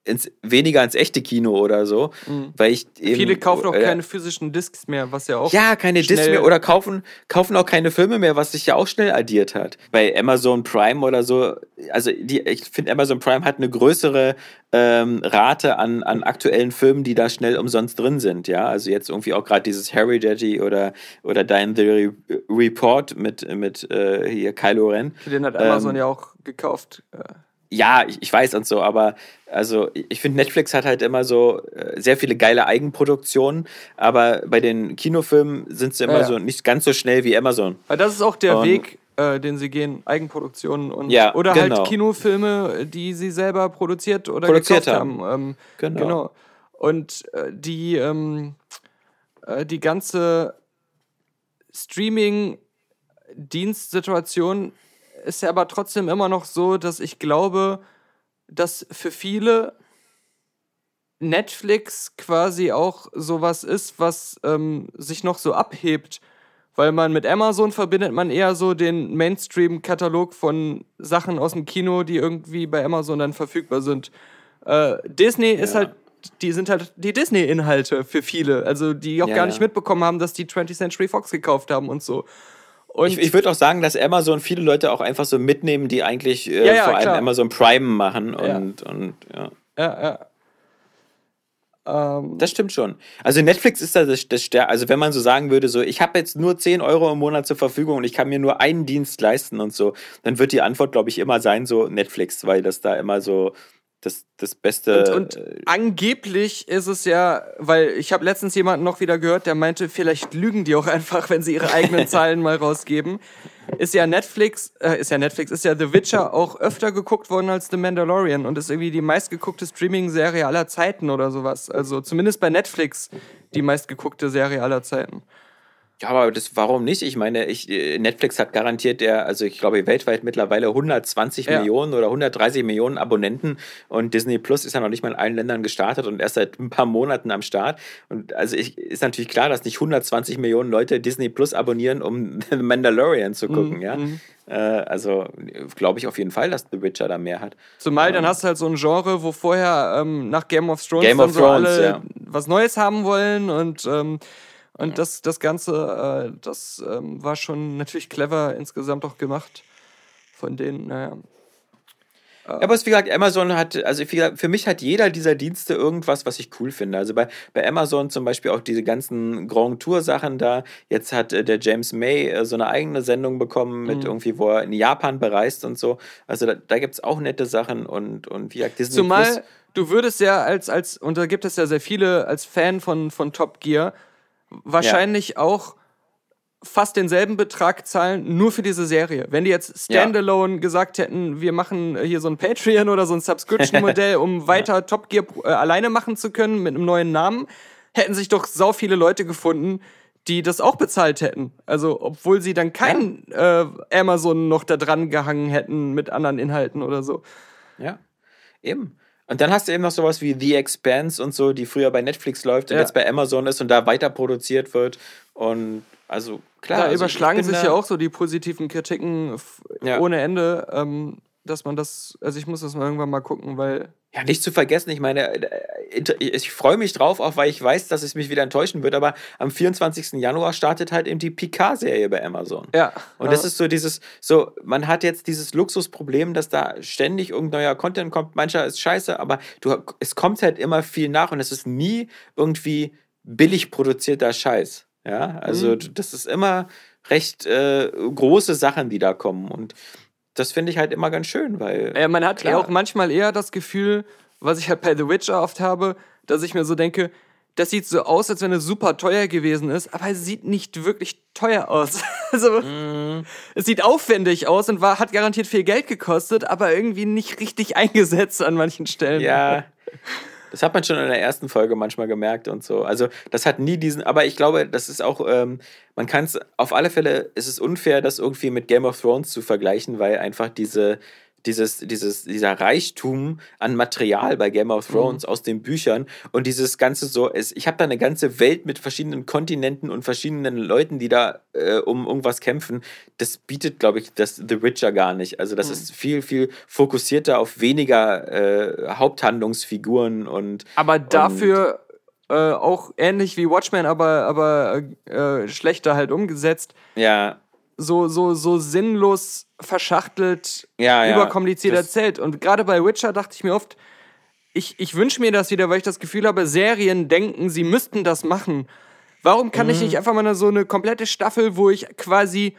Speaker 3: ins, weniger ins echte Kino oder so, mhm. weil ich
Speaker 2: eben, Viele kaufen auch äh, keine physischen Discs mehr, was ja auch
Speaker 3: Ja, keine Discs mehr oder kaufen, kaufen auch keine Filme mehr, was sich ja auch schnell addiert hat. Bei Amazon Prime oder so, also die, ich finde Amazon Prime hat eine größere ähm, Rate an, an aktuellen Filmen, die da schnell umsonst drin sind, ja, also jetzt irgendwie auch gerade dieses Harry Daddy oder, oder Dine the Re Report mit, mit äh, hier Kylo Ren.
Speaker 2: Für den hat Amazon ähm, ja auch gekauft.
Speaker 3: Äh ja, ich, ich weiß und so, aber also ich finde, Netflix hat halt immer so äh, sehr viele geile Eigenproduktionen, aber bei den Kinofilmen sind sie immer ja, ja. so nicht ganz so schnell wie Amazon.
Speaker 2: Weil das ist auch der und, Weg, äh, den sie gehen, Eigenproduktionen und ja, oder halt genau. halt Kinofilme, die sie selber produziert oder produziert gekauft haben. haben. Ähm, genau. genau. Und äh, die, ähm, äh, die ganze Streaming-Dienstsituation ist ja aber trotzdem immer noch so, dass ich glaube, dass für viele Netflix quasi auch sowas ist, was ähm, sich noch so abhebt. Weil man mit Amazon verbindet man eher so den Mainstream-Katalog von Sachen aus dem Kino, die irgendwie bei Amazon dann verfügbar sind. Äh, Disney ja. ist halt, die sind halt die Disney-Inhalte für viele. Also die auch ja, gar nicht mitbekommen haben, dass die 20th Century Fox gekauft haben und so.
Speaker 3: Und ich, ich würde auch sagen, dass Amazon viele Leute auch einfach so mitnehmen, die eigentlich äh, ja, ja, vor allem klar. Amazon Prime machen und ja, und, ja.
Speaker 2: ja. ja.
Speaker 3: Ähm, das stimmt schon. Also Netflix ist da das, das Stär also wenn man so sagen würde, so ich habe jetzt nur 10 Euro im Monat zur Verfügung und ich kann mir nur einen Dienst leisten und so, dann wird die Antwort, glaube ich, immer sein, so Netflix, weil das da immer so das, das Beste.
Speaker 2: Und, und äh, angeblich ist es ja, weil ich habe letztens jemanden noch wieder gehört, der meinte, vielleicht lügen die auch *laughs* einfach, wenn sie ihre eigenen *laughs* Zahlen mal rausgeben. Ist ja Netflix, äh, ist ja Netflix, ist ja The Witcher auch öfter geguckt worden als The Mandalorian und ist irgendwie die meistgeguckte Streaming-Serie aller Zeiten oder sowas. Also zumindest bei Netflix die meistgeguckte Serie aller Zeiten.
Speaker 3: Ja, aber das, warum nicht? Ich meine, ich, äh, Netflix hat garantiert der, also ich glaube weltweit mittlerweile 120 ja. Millionen oder 130 Millionen Abonnenten und Disney Plus ist ja noch nicht mal in allen Ländern gestartet und erst seit ein paar Monaten am Start. Und also ich, ist natürlich klar, dass nicht 120 Millionen Leute Disney Plus abonnieren, um The *laughs* Mandalorian zu gucken, mhm. ja. Mhm. Äh, also glaube ich auf jeden Fall, dass The Witcher da mehr hat.
Speaker 2: Zumal dann hast du halt so ein Genre, wo vorher ähm, nach Game of Thrones Game of so Thrones, alle ja. was Neues haben wollen und ähm, und das, das Ganze, äh, das ähm, war schon natürlich clever insgesamt auch gemacht von denen, naja.
Speaker 3: Ja, aber es wie gesagt, Amazon hat, also für mich hat jeder dieser Dienste irgendwas, was ich cool finde. Also bei, bei Amazon zum Beispiel auch diese ganzen Grand Tour Sachen da. Jetzt hat äh, der James May äh, so eine eigene Sendung bekommen mit mhm. irgendwie, wo er in Japan bereist und so. Also da, da gibt es auch nette Sachen und, und wie gesagt,
Speaker 2: Disney Zumal Plus, du würdest ja als, als, und da gibt es ja sehr viele als Fan von, von Top Gear, wahrscheinlich ja. auch fast denselben Betrag zahlen, nur für diese Serie. Wenn die jetzt standalone ja. gesagt hätten, wir machen hier so ein Patreon oder so ein Subscription-Modell, *laughs* um weiter. Top Gear äh, alleine machen zu können mit einem neuen Namen, hätten sich doch sau viele Leute gefunden, die das auch bezahlt hätten. Also, obwohl sie dann kein ja. äh, Amazon noch da dran gehangen hätten mit anderen Inhalten oder so.
Speaker 3: Ja, eben. Und dann hast du eben noch sowas wie The Expanse und so, die früher bei Netflix läuft und ja. jetzt bei Amazon ist und da weiter produziert wird. Und also klar.
Speaker 2: Da
Speaker 3: also
Speaker 2: überschlagen sich ja auch so die positiven Kritiken ja. ohne Ende, ähm, dass man das, also ich muss das mal irgendwann mal gucken, weil.
Speaker 3: Ja, nicht zu vergessen, ich meine, äh, ich freue mich drauf, auch weil ich weiß, dass es mich wieder enttäuschen wird, aber am 24. Januar startet halt eben die Picard-Serie bei Amazon.
Speaker 2: Ja.
Speaker 3: Und das ist so dieses, so, man hat jetzt dieses Luxusproblem, dass da ständig irgendein neuer Content kommt, mancher ist scheiße, aber du, es kommt halt immer viel nach und es ist nie irgendwie billig produzierter Scheiß. Ja, also mhm. das ist immer recht äh, große Sachen, die da kommen. Und das finde ich halt immer ganz schön, weil.
Speaker 2: Ja, man hat ja auch manchmal eher das Gefühl, was ich halt bei The Witcher oft habe, dass ich mir so denke, das sieht so aus, als wenn es super teuer gewesen ist, aber es sieht nicht wirklich teuer aus. *laughs* also, mm. es sieht aufwendig aus und war, hat garantiert viel Geld gekostet, aber irgendwie nicht richtig *laughs* eingesetzt an manchen Stellen.
Speaker 3: Ja. *laughs* Das hat man schon in der ersten Folge manchmal gemerkt und so. Also das hat nie diesen, aber ich glaube, das ist auch, ähm, man kann es, auf alle Fälle ist es unfair, das irgendwie mit Game of Thrones zu vergleichen, weil einfach diese, dieses, dieses, dieser Reichtum an Material bei Game of Thrones mhm. aus den Büchern und dieses ganze so, es, ich habe da eine ganze Welt mit verschiedenen Kontinenten und verschiedenen Leuten, die da äh, um irgendwas kämpfen. Das bietet, glaube ich, das The Witcher gar nicht. Also das mhm. ist viel, viel fokussierter auf weniger äh, Haupthandlungsfiguren und.
Speaker 2: Aber dafür und, äh, auch ähnlich wie Watchmen, aber, aber äh, schlechter halt umgesetzt.
Speaker 3: Ja
Speaker 2: so, so, so sinnlos verschachtelt,
Speaker 3: ja, ja,
Speaker 2: überkompliziert erzählt. Und gerade bei Witcher dachte ich mir oft, ich, ich wünsche mir das wieder, weil ich das Gefühl habe, Serien denken, sie müssten das machen. Warum kann mhm. ich nicht einfach mal so eine komplette Staffel, wo ich quasi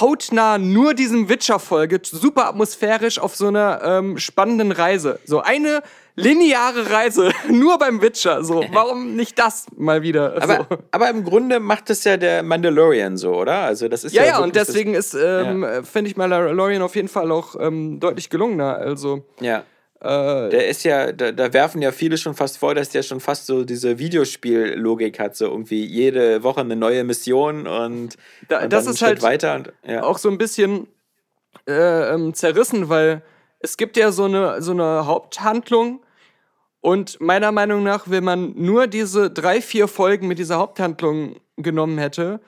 Speaker 2: hautnah nur diesem Witcher folge, super atmosphärisch auf so einer ähm, spannenden Reise. So eine lineare Reise, *laughs* nur beim Witcher. So, *laughs* warum nicht das mal wieder?
Speaker 3: Aber, so. aber im Grunde macht es ja der Mandalorian so, oder? Also das ist
Speaker 2: ja. Ja, ja und deswegen ist, ähm, ja. finde ich Mandalorian auf jeden Fall auch ähm, deutlich gelungener. Also.
Speaker 3: Ja. Äh, der ist ja, da, da, werfen ja viele schon fast vor, dass der schon fast so diese Videospiellogik hat, so irgendwie jede Woche eine neue Mission und,
Speaker 2: da, und das ist halt weiter und, ja. auch so ein bisschen äh, ähm, zerrissen, weil es gibt ja so eine, so eine Haupthandlung und meiner Meinung nach, wenn man nur diese drei, vier Folgen mit dieser Haupthandlung genommen hätte,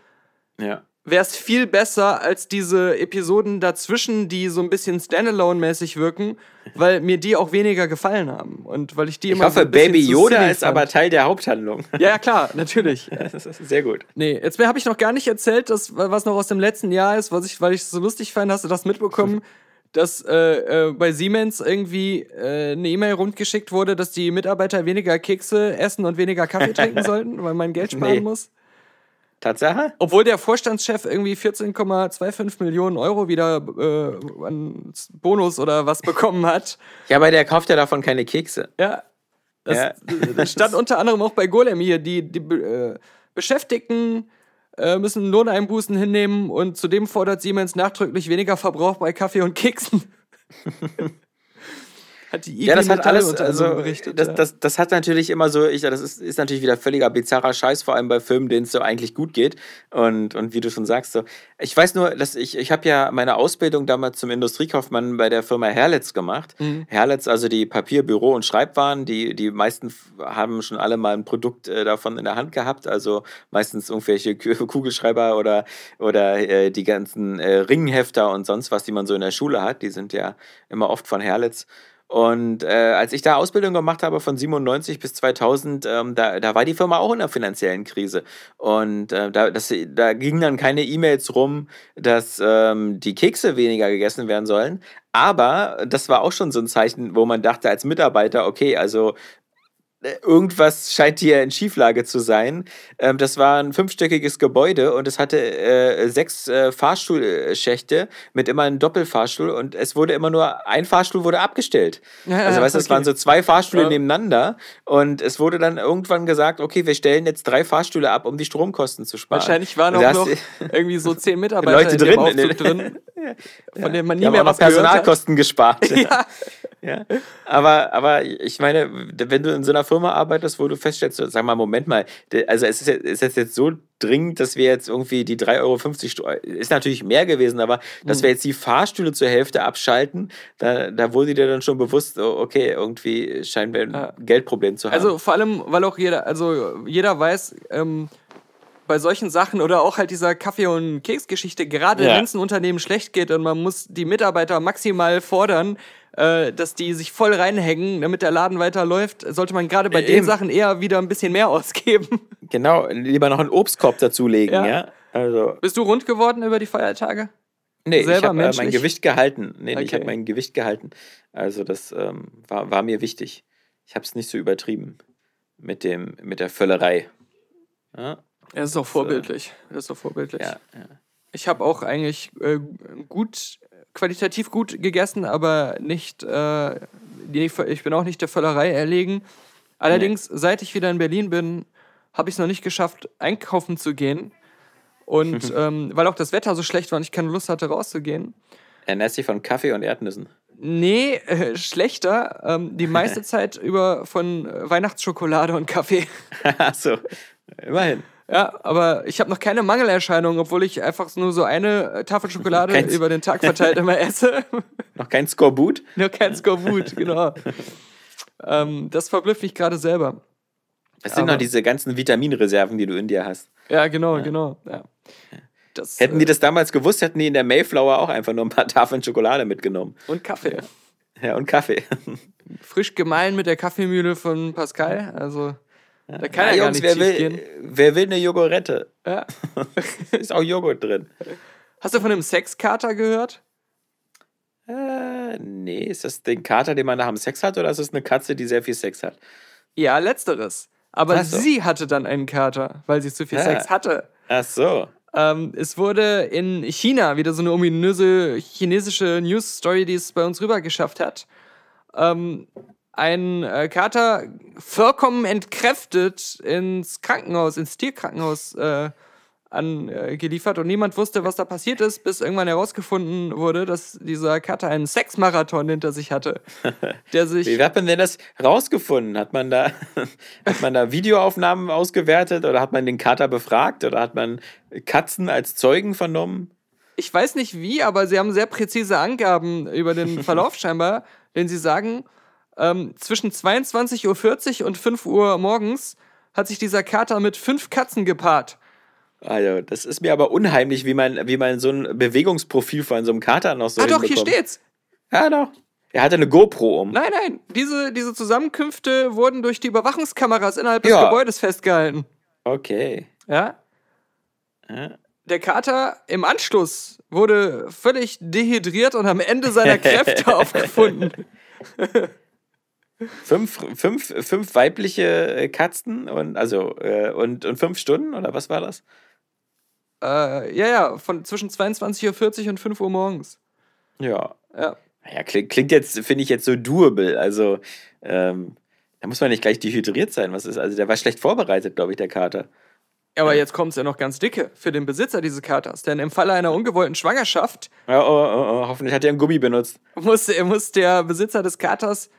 Speaker 3: ja.
Speaker 2: Wäre es viel besser als diese Episoden dazwischen, die so ein bisschen Standalone-mäßig wirken, weil mir die auch weniger gefallen haben. Und weil ich die
Speaker 3: immer. Ich hoffe, so Baby Yoda ist aber Teil der Haupthandlung. *laughs*
Speaker 2: Ja, ja klar, natürlich. *laughs*
Speaker 3: sehr gut.
Speaker 2: Nee, jetzt habe ich noch gar nicht erzählt, dass, was noch aus dem letzten Jahr ist, was ich, weil ich es so lustig fand, hast du das mitbekommen? *laughs* dass äh, äh, bei Siemens irgendwie äh, eine E-Mail rundgeschickt wurde, dass die Mitarbeiter weniger Kekse essen und weniger Kaffee trinken sollten, weil man Geld sparen nee. muss.
Speaker 3: Tatsache?
Speaker 2: Obwohl der Vorstandschef irgendwie 14,25 Millionen Euro wieder äh, an Bonus oder was bekommen hat. *laughs*
Speaker 3: Ja, aber der kauft ja davon keine Kekse.
Speaker 2: Ja. Das, ja. *laughs* das stand *laughs* unter anderem auch bei Golem hier. Die, die äh, Beschäftigten äh, müssen Lohneinbußen hinnehmen und zudem fordert Siemens nachdrücklich weniger Verbrauch bei Kaffee und Keksen.
Speaker 3: Hat die IG ja, das hat alles, also, berichtet. Das, ja. das, das, hat natürlich immer so, ich, das ist, ist natürlich wieder völliger bizarrer Scheiß, vor allem bei Filmen, denen es so eigentlich gut geht. Und, und wie du schon sagst, so. Ich weiß nur, dass ich, ich habe ja meine Ausbildung damals zum Industriekaufmann bei der Firma Herlitz gemacht. Mhm. Herlitz, also die Papier, Büro und Schreibwaren, die, die meisten haben schon alle mal ein Produkt äh, davon in der Hand gehabt. Also meistens irgendwelche *laughs* Kugelschreiber oder, oder äh, die ganzen äh, Ringhefter und sonst was, die man so in der Schule hat. Die sind ja immer oft von Herlitz. Und äh, als ich da Ausbildung gemacht habe von 97 bis 2000, ähm, da, da war die Firma auch in einer finanziellen Krise. Und äh, da, das, da gingen dann keine E-Mails rum, dass ähm, die Kekse weniger gegessen werden sollen. Aber das war auch schon so ein Zeichen, wo man dachte als Mitarbeiter, okay, also irgendwas scheint hier in Schieflage zu sein. Ähm, das war ein fünfstöckiges Gebäude und es hatte äh, sechs äh, Fahrstuhlschächte mit immer einem Doppelfahrstuhl und es wurde immer nur, ein Fahrstuhl wurde abgestellt.
Speaker 2: Ja,
Speaker 3: also weißt du, es
Speaker 2: okay.
Speaker 3: waren so zwei Fahrstühle
Speaker 2: Ja.
Speaker 3: nebeneinander und es wurde dann irgendwann gesagt, okay, wir stellen jetzt drei Fahrstühle ab, um die Stromkosten zu sparen.
Speaker 2: Wahrscheinlich waren auch noch irgendwie so zehn *laughs* Mitarbeiter
Speaker 3: Leute drin,
Speaker 2: Aufzug drin, *laughs* von denen man nie
Speaker 3: haben
Speaker 2: mehr was.
Speaker 3: Personalkosten gespart. *laughs*
Speaker 2: Ja.
Speaker 3: Ja, aber, aber ich meine, wenn du in so einer Firma arbeitest, wo du feststellst, sag mal, Moment mal, also es ist, jetzt- ist jetzt, so dringend, dass wir jetzt irgendwie die 3,50 Euro, ist natürlich mehr gewesen, aber dass
Speaker 2: Mhm.
Speaker 3: wir jetzt die Fahrstühle zur Hälfte abschalten, da, da wurde dir dann schon bewusst, oh, okay, irgendwie scheinen wir ein
Speaker 2: Ja.
Speaker 3: Geldproblem zu haben.
Speaker 2: Also vor allem, weil auch jeder, also jeder weiß, ähm, bei solchen Sachen oder auch halt dieser Kaffee- und Keksgeschichte, gerade
Speaker 3: Ja.
Speaker 2: wenn es einem Unternehmen schlecht geht und man muss die Mitarbeiter maximal fordern, äh, dass die sich voll reinhängen, damit der Laden weiterläuft, sollte man gerade bei den
Speaker 3: Eben.
Speaker 2: Sachen eher wieder ein bisschen mehr *laughs* ausgeben.
Speaker 3: genau, lieber noch einen Obstkorb dazulegen,
Speaker 2: Ja.
Speaker 3: ja. Also,
Speaker 2: Bist du rund geworden über die Feiertage?
Speaker 3: nee, ich
Speaker 2: Selber
Speaker 3: habe äh, mein? Gewicht gehalten. Nee, nee, ich
Speaker 2: Okay.
Speaker 3: habe mein Gewicht gehalten. Also, das ähm, war, war mir wichtig. Ich habe es nicht so übertrieben mit, dem, mit der Völlerei. Ja,
Speaker 2: Das ist doch vorbildlich. Das ist doch vorbildlich.
Speaker 3: ja, ja.
Speaker 2: Ich habe auch eigentlich äh, gut, qualitativ gut gegessen, aber nicht, äh, ich bin auch nicht der Völlerei erlegen. Allerdings, seit ich wieder in Berlin bin, habe ich es noch nicht geschafft, einkaufen zu gehen. Und *laughs* ähm, weil auch das Wetter so schlecht war und ich keine Lust hatte, rauszugehen.
Speaker 3: Ernährst dich von Kaffee und Erdnüssen.
Speaker 2: Nee, äh, schlechter. Ähm, die meiste *laughs* Zeit über von Weihnachtsschokolade und Kaffee.
Speaker 3: Achso, immerhin.
Speaker 2: Ja, aber ich habe noch keine Mangelerscheinung, obwohl ich einfach nur so eine äh, Tafel Schokolade
Speaker 3: Keins.
Speaker 2: über den Tag verteilt immer esse. *laughs*
Speaker 3: Noch kein Skorbut?
Speaker 2: Nur kein Skorbut, genau. ähm, das verblüfft mich gerade selber.
Speaker 3: Es sind
Speaker 2: Aber-
Speaker 3: noch diese ganzen Vitaminreserven, die du in dir hast.
Speaker 2: Ja, genau, genau. Ja. Das,
Speaker 3: Hätten
Speaker 2: äh,
Speaker 3: die das damals gewusst, hätten die in der Mayflower auch einfach nur ein paar Tafeln Schokolade mitgenommen.
Speaker 2: Und Kaffee.
Speaker 3: Ja, und Kaffee. *laughs*
Speaker 2: Frisch gemahlen mit der Kaffeemühle von Pascal. Also, da kann ja,
Speaker 3: Ja, Jungs,
Speaker 2: nicht
Speaker 3: wer will, wer will eine Jogurette?
Speaker 2: Ja. *laughs*
Speaker 3: Ist auch Joghurt drin.
Speaker 2: Hast du von einem Sexkater gehört?
Speaker 3: Äh, nee, ist das den Kater, den man nach dem Sex hat, oder ist es eine Katze, die sehr viel Sex hat?
Speaker 2: Ja, letzteres. Aber
Speaker 3: so.
Speaker 2: sie hatte dann einen Kater, weil sie zu viel
Speaker 3: Ja.
Speaker 2: Sex hatte.
Speaker 3: Ach so.
Speaker 2: Ähm, es wurde in China wieder so eine ominöse chinesische News-Story, die es bei uns rüber geschafft hat. Ähm, ein äh, Kater vollkommen entkräftet ins Krankenhaus, ins Tierkrankenhaus äh, angeliefert und niemand wusste, was da passiert ist, bis irgendwann herausgefunden wurde, dass dieser Kater einen Sexmarathon hinter sich hatte, *laughs* der sich
Speaker 3: Wie hat man denn das rausgefunden? Hat man da, *laughs* hat man da Videoaufnahmen ausgewertet oder hat man den Kater befragt oder hat man Katzen als Zeugen vernommen?
Speaker 2: ich weiß nicht wie, aber sie haben sehr präzise Angaben über den *laughs* Verlauf scheinbar, denn sie sagen, ähm, zwischen 22.40 Uhr und 5 Uhr morgens hat sich dieser Kater mit fünf Katzen gepaart.
Speaker 3: Also, das ist mir aber unheimlich, wie man, wie man so ein Bewegungsprofil von so einem Kater noch so
Speaker 2: ah doch, hier steht's.
Speaker 3: Ja, doch. Er hatte eine GoPro um.
Speaker 2: Nein, nein, diese, diese Zusammenkünfte wurden durch die Überwachungskameras innerhalb des
Speaker 3: Ja.
Speaker 2: Gebäudes festgehalten.
Speaker 3: Okay.
Speaker 2: Ja?
Speaker 3: Ja.
Speaker 2: Der Kater im Anschluss wurde völlig dehydriert und am Ende seiner *laughs* Kräfte aufgefunden. *laughs*
Speaker 3: Fünf, fünf, fünf weibliche äh, Katzen und also äh, und, und fünf Stunden oder was war das?
Speaker 2: Äh, ja, ja, von zwischen 22.40 Uhr und 5 Uhr morgens.
Speaker 3: Ja.
Speaker 2: Ja.
Speaker 3: Ja, klingt, klingt jetzt, finde ich jetzt so doable. Also, ähm, da muss man nicht gleich dehydriert sein. Was ist, also der war schlecht vorbereitet, glaube ich, der Kater.
Speaker 2: Aber jetzt kommt es ja noch ganz dicke für den Besitzer dieses Katers. Denn im Falle einer ungewollten Schwangerschaft
Speaker 3: Ja, oh, oh, oh, hoffentlich hat er einen Gummi benutzt.
Speaker 2: muss, muss der Besitzer des Katers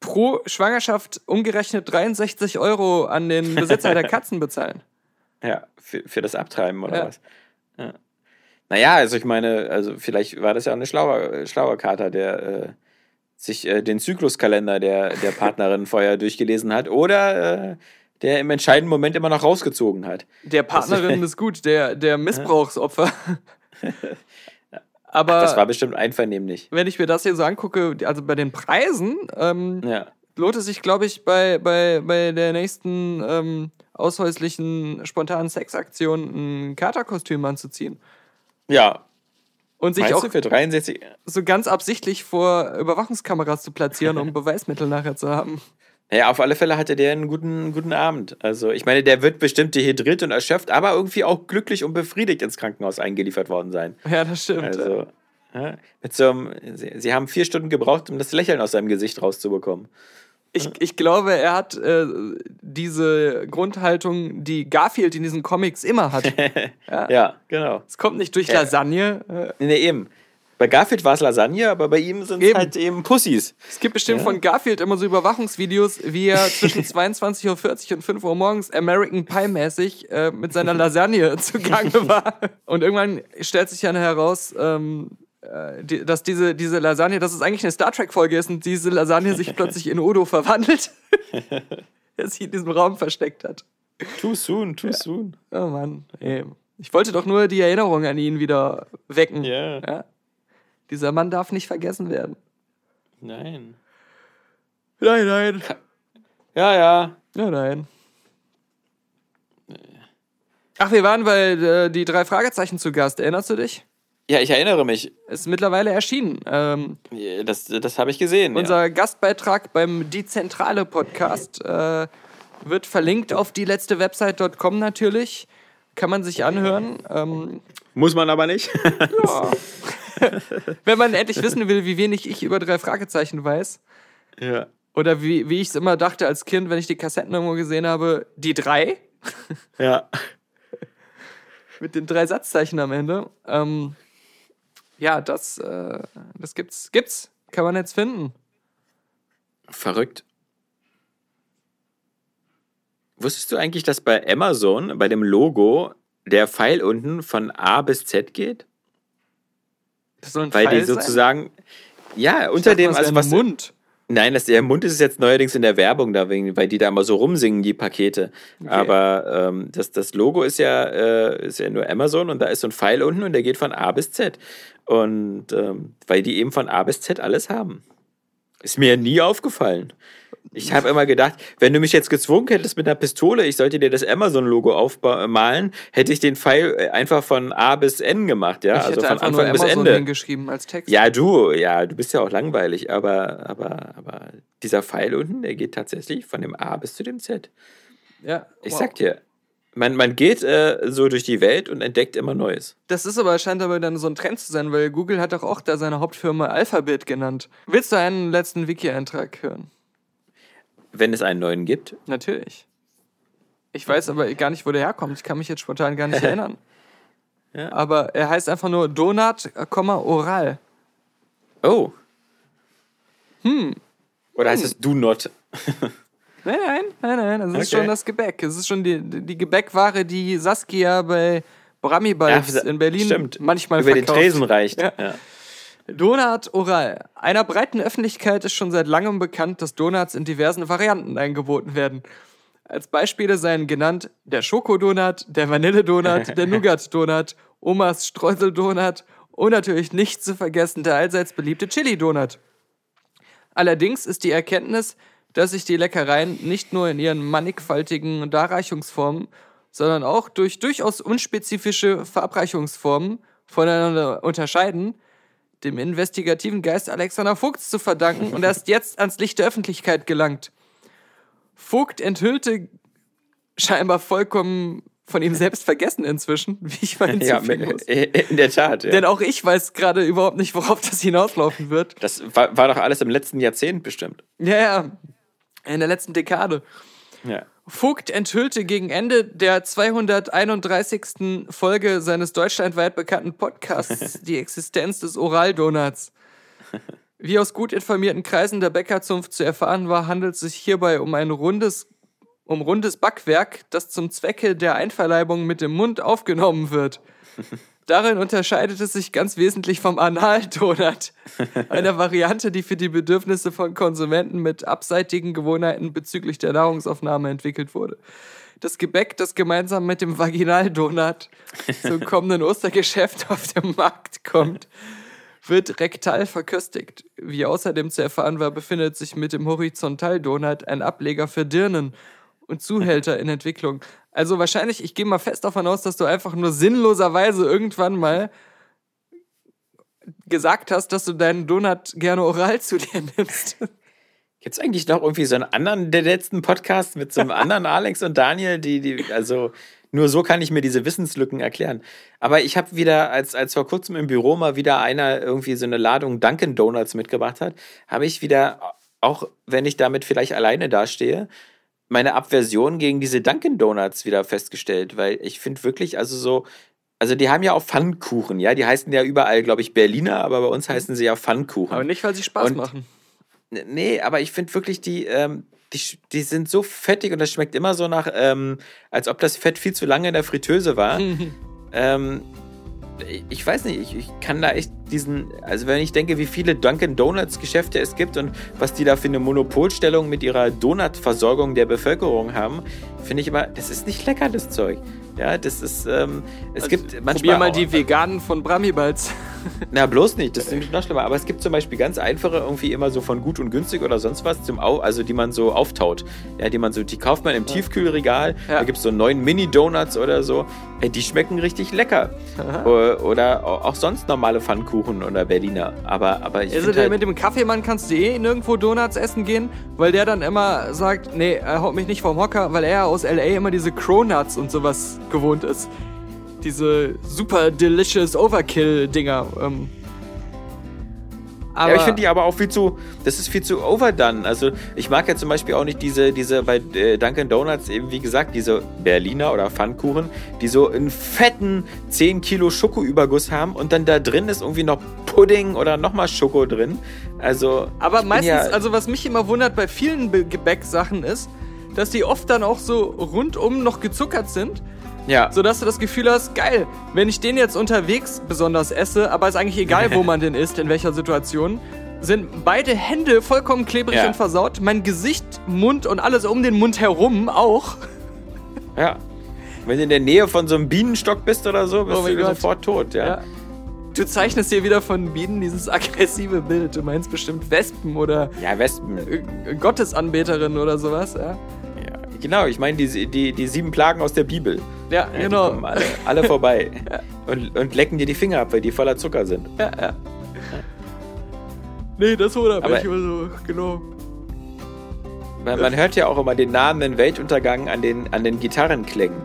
Speaker 2: pro Schwangerschaft umgerechnet 63 Euro an den Besitzer der *laughs* Katzen bezahlen.
Speaker 3: Ja, für, für das Abtreiben oder
Speaker 2: Ja.
Speaker 3: was? Ja. Naja, also ich meine, also vielleicht war das ja auch eine schlauer, schlauer Kater, der äh, sich äh, den Zykluskalender der, der Partnerin *laughs* vorher durchgelesen hat oder äh, der im entscheidenden Moment immer noch rausgezogen hat.
Speaker 2: Der Partnerin *laughs* ist gut, der, der Missbrauchsopfer. Aber
Speaker 3: Das war bestimmt einvernehmlich.
Speaker 2: wenn ich mir das hier so angucke, also bei den Preisen, ähm,
Speaker 3: Ja.
Speaker 2: lohnt es sich, glaube ich, bei, bei, bei der nächsten ähm, aushäuslichen spontanen Sexaktion ein Katerkostüm anzuziehen.
Speaker 3: Ja.
Speaker 2: Und sich
Speaker 3: Meinst
Speaker 2: auch
Speaker 3: für 63?
Speaker 2: so ganz absichtlich vor Überwachungskameras zu platzieren, um *laughs* Beweismittel nachher zu haben.
Speaker 3: Ja, auf alle Fälle hatte der einen guten, guten Abend. Also, ich meine, der wird bestimmt dehydriert und erschöpft, aber irgendwie auch glücklich und befriedigt ins Krankenhaus eingeliefert worden sein.
Speaker 2: Ja, das stimmt.
Speaker 3: Also, ja, mit so einem, sie, sie haben vier Stunden gebraucht, um das Lächeln aus seinem Gesicht rauszubekommen.
Speaker 2: Ich, ich glaube, er hat äh, diese Grundhaltung, die Garfield in diesen Comics immer hat. *laughs*
Speaker 3: Ja, genau.
Speaker 2: Es kommt nicht durch Lasagne. Äh,
Speaker 3: nee, eben. Bei Garfield war es Lasagne, aber bei ihm sind es
Speaker 2: Eben.
Speaker 3: halt eben Pussys.
Speaker 2: es gibt bestimmt von Garfield immer so Überwachungsvideos, wie er *laughs* zwischen 22.40 Uhr und 5 Uhr morgens American Pie-mäßig äh, mit seiner Lasagne *laughs* zugange war. Und irgendwann stellt sich dann heraus, ähm, äh, die, dass diese, diese Lasagne, dass es eigentlich eine Star Trek-Folge ist und diese Lasagne sich plötzlich in Odo verwandelt. *laughs* der sich in diesem Raum versteckt hat.
Speaker 3: Too soon, too soon.
Speaker 2: Oh Mann, ey. Ich wollte doch nur die Erinnerung an ihn wieder wecken.
Speaker 3: Ja.
Speaker 2: Ja. Dieser Mann darf nicht vergessen werden.
Speaker 3: Nein.
Speaker 2: Nein, nein.
Speaker 3: Ja, ja.
Speaker 2: Ja, nein. Ach, wir waren bei äh, die drei Fragezeichen zu Gast. Erinnerst du dich?
Speaker 3: Ja, ich erinnere mich.
Speaker 2: Ist mittlerweile erschienen. Ähm,
Speaker 3: Das, das habe ich gesehen.
Speaker 2: unser Gastbeitrag beim Die Zentrale Podcast äh, wird verlinkt auf die letzte Website.com natürlich. Kann man sich anhören. Ähm,
Speaker 3: ja. Muss man aber nicht. *laughs* *laughs*
Speaker 2: wenn man endlich wissen will, wie wenig ich über drei Fragezeichen weiß.
Speaker 3: ja.
Speaker 2: Oder wie, wie ich es immer dachte als Kind, wenn ich die Kassetten irgendwo gesehen habe, die drei
Speaker 3: Ja. *laughs*
Speaker 2: mit den drei Satzzeichen am Ende. Ähm, ja, das, äh, das gibt's. Gibt's. Kann man jetzt finden.
Speaker 3: Verrückt. Wusstest du eigentlich, dass bei Amazon, bei dem Logo, der Pfeil unten von A bis Z geht?
Speaker 2: Das soll ein
Speaker 3: Weil
Speaker 2: Pfeil
Speaker 3: die
Speaker 2: sein?
Speaker 3: sozusagen. Ja,
Speaker 2: Ich
Speaker 3: unter
Speaker 2: dachte,
Speaker 3: dem, also was.
Speaker 2: Mund.
Speaker 3: Nein, das, der Mund ist jetzt neuerdings in der Werbung, da wegen, weil die da immer so rumsingen, die Pakete. Aber ähm, das, das Logo ist ja, äh, ist ja nur Amazon und da ist so ein Pfeil unten und der geht von A bis Z. Und ähm, weil die eben von A bis Z alles haben. Ist mir nie aufgefallen. Ich habe immer gedacht, wenn du mich jetzt gezwungen hättest mit einer Pistole, ich sollte dir das Amazon-Logo aufmalen, hätte ich den Pfeil äh, einfach von A bis N gemacht, ja,
Speaker 2: Ich
Speaker 3: also
Speaker 2: hätte
Speaker 3: von
Speaker 2: einfach
Speaker 3: Anfang
Speaker 2: nur
Speaker 3: bis
Speaker 2: Amazon
Speaker 3: Ende.
Speaker 2: hingeschrieben als Text.
Speaker 3: Ja, du, ja, du bist ja auch langweilig, aber, aber, aber dieser Pfeil unten, der geht tatsächlich von dem A bis zu dem Z.
Speaker 2: ja
Speaker 3: Ich
Speaker 2: wow.
Speaker 3: sag dir, man, man geht äh, so durch die Welt und entdeckt immer Neues.
Speaker 2: Das ist aber, scheint aber dann so ein Trend zu sein, weil Google hat doch auch da seine Hauptfirma Alphabet genannt. Willst du einen letzten Wiki-Eintrag hören?
Speaker 3: Wenn es einen neuen gibt.
Speaker 2: Natürlich. Ich weiß aber gar nicht, wo der herkommt. Ich kann mich jetzt spontan gar nicht *laughs* erinnern.
Speaker 3: Ja.
Speaker 2: Aber er heißt einfach nur Donut, Oral.
Speaker 3: Oh. Hm. Oder heißt es Do Not? *laughs*
Speaker 2: Nein, nein, nein, nein. Das ist
Speaker 3: Okay.
Speaker 2: schon das Gebäck. Es ist schon die, die Gebäckware, die Saskia bei Bramibals in Berlin
Speaker 3: stimmt.
Speaker 2: manchmal
Speaker 3: Über den
Speaker 2: verkauft.
Speaker 3: Tresen reicht.
Speaker 2: Ja.
Speaker 3: Ja.
Speaker 2: Donut Oral. Einer breiten Öffentlichkeit ist schon seit langem bekannt, dass Donuts in diversen Varianten angeboten werden. Als Beispiele seien genannt der Schokodonut, der Vanilledonut, der *laughs* Nougat-Donut, Omas Streuseldonut und natürlich nicht zu vergessen der allseits beliebte Chili-Donut. Allerdings ist die Erkenntnis, dass sich die Leckereien nicht nur in ihren mannigfaltigen Darreichungsformen, sondern auch durch durchaus unspezifische Verabreichungsformen voneinander unterscheiden, dem investigativen Geist Alexander Vogts zu verdanken und erst jetzt ans Licht der Öffentlichkeit gelangt. Vogt enthüllte scheinbar vollkommen von ihm selbst vergessen inzwischen, wie ich mal
Speaker 3: Ja,
Speaker 2: muss.
Speaker 3: in der Tat. Ja.
Speaker 2: Denn auch ich weiß gerade überhaupt nicht, worauf das hinauslaufen wird.
Speaker 3: Das war, war doch alles im letzten Jahrzehnt bestimmt.
Speaker 2: Ja, ja, in der letzten Dekade.
Speaker 3: Ja.
Speaker 2: Vogt enthüllte gegen Ende der 231. Folge seines deutschlandweit bekannten Podcasts *laughs* die Existenz des Oraldonuts. Wie aus gut informierten Kreisen der Bäckerzunft zu erfahren war, handelt es sich hierbei um ein rundes, um rundes Backwerk, das zum Zwecke der Einverleibung mit dem Mund aufgenommen wird. *laughs* Darin unterscheidet es sich ganz wesentlich vom Analdonut, *laughs* einer Variante, die für die Bedürfnisse von Konsumenten mit abseitigen Gewohnheiten bezüglich der Nahrungsaufnahme entwickelt wurde. Das Gebäck, das gemeinsam mit dem Vaginaldonut *laughs* zum kommenden Ostergeschäft auf den Markt kommt, wird rektal verköstigt. Wie außerdem zu erfahren war, befindet sich mit dem Horizontaldonut ein Ableger für Dirnen und Zuhälter in Entwicklung. Also wahrscheinlich, ich gehe mal fest davon aus, dass du einfach nur sinnloserweise irgendwann mal gesagt hast, dass du deinen Donut gerne oral zu dir nimmst.
Speaker 3: Gibt es eigentlich noch irgendwie so einen anderen der letzten Podcast mit so einem anderen Alex und Daniel, die, die, also nur so kann ich mir diese Wissenslücken erklären. Aber ich habe wieder, als, als vor kurzem im Büro mal wieder einer irgendwie so eine Ladung Dunkin' Donuts mitgebracht hat, habe ich wieder, auch wenn ich damit vielleicht alleine dastehe, meine Abversion gegen diese Dunkin' Donuts wieder festgestellt, weil ich finde wirklich, also so, also die haben ja auch Pfannkuchen, ja, die heißen ja überall, glaube ich, Berliner, aber bei uns heißen sie ja Pfannkuchen.
Speaker 2: Aber nicht, weil sie Spaß
Speaker 3: Und-
Speaker 2: machen.
Speaker 3: Nee, aber ich finde wirklich, die, ähm, die, die sind so fettig und das schmeckt immer so nach, ähm, als ob das Fett viel zu lange in der Fritteuse war. *laughs* ähm, ich- weiß nicht, ich, ich kann da echt diesen, also wenn ich denke, wie viele Dunkin' Donuts Geschäfte es gibt und was die da für eine Monopolstellung mit ihrer Donutversorgung der Bevölkerung haben, finde ich immer, das ist nicht lecker, das Zeug. Ja, das ist, ähm, es gibt manchmal.
Speaker 2: Also, Probier mal die Veganen von Bramibals. *laughs*
Speaker 3: na, bloß nicht, das ist nämlich noch schlimmer. Aber es gibt zum Beispiel ganz einfache, irgendwie immer so von gut und günstig oder sonst was, zum Au also die man so auftaut. Ja, die man so, die kauft man im Tiefkühlregal.
Speaker 2: Ja.
Speaker 3: Da gibt es so neun Mini-Donuts oder so. Ey, die schmecken richtig lecker. Oder, oder auch sonst normale Pfannkuchen oder Berliner. Aber, aber ich
Speaker 2: Also
Speaker 3: halt,
Speaker 2: mit dem Kaffeemann kannst du eh nirgendwo Donuts essen gehen, weil der dann immer sagt, nee, er haut mich nicht vom Hocker, weil er aus L.A. immer diese Cronuts und sowas gewohnt ist. Diese super delicious Overkill-Dinger. Ähm.
Speaker 3: Ja, aber ich finde die aber auch viel zu, das ist viel zu overdone. Also ich mag ja zum Beispiel auch nicht diese, diese bei äh, Dunkin' Donuts eben wie gesagt, diese Berliner oder Pfannkuchen, die so einen fetten 10 Kilo Schokoüberguss haben und dann da drin ist irgendwie noch Pudding oder nochmal Schoko drin. Also
Speaker 2: Aber meistens,
Speaker 3: ja,
Speaker 2: also was mich immer wundert bei vielen Gebäcksachen ist, dass die oft dann auch so rundum noch gezuckert sind,
Speaker 3: ja,
Speaker 2: sodass du das Gefühl hast, geil, wenn ich den jetzt unterwegs besonders esse, aber ist eigentlich egal, wo *laughs* man den isst, in welcher Situation, sind beide Hände vollkommen klebrig
Speaker 3: Ja.
Speaker 2: und versaut, mein Gesicht, Mund und alles um den Mund herum auch.
Speaker 3: ja. Wenn du in der Nähe von so einem Bienenstock bist oder so, bist
Speaker 2: Oh
Speaker 3: du
Speaker 2: Gott.
Speaker 3: sofort tot, ja.
Speaker 2: Ja. Du zeichnest hier wieder von Bienen dieses aggressive Bild. Du meinst bestimmt Wespen oder
Speaker 3: Ja, Wespen.
Speaker 2: äh, Gottesanbeterin oder sowas, ja?
Speaker 3: Ja, genau, ich meine die, die, die sieben Plagen aus der Bibel.
Speaker 2: Ja,
Speaker 3: Ja,
Speaker 2: genau.
Speaker 3: Die kommen alle, alle vorbei. *laughs* und, und lecken dir die Finger ab, weil die voller Zucker sind.
Speaker 2: Ja, ja. Nee, das wundert
Speaker 3: Aber-
Speaker 2: immer so, genau.
Speaker 3: Man, man hört ja auch immer den nahenden Weltuntergang an den, an den Gitarrenklängen.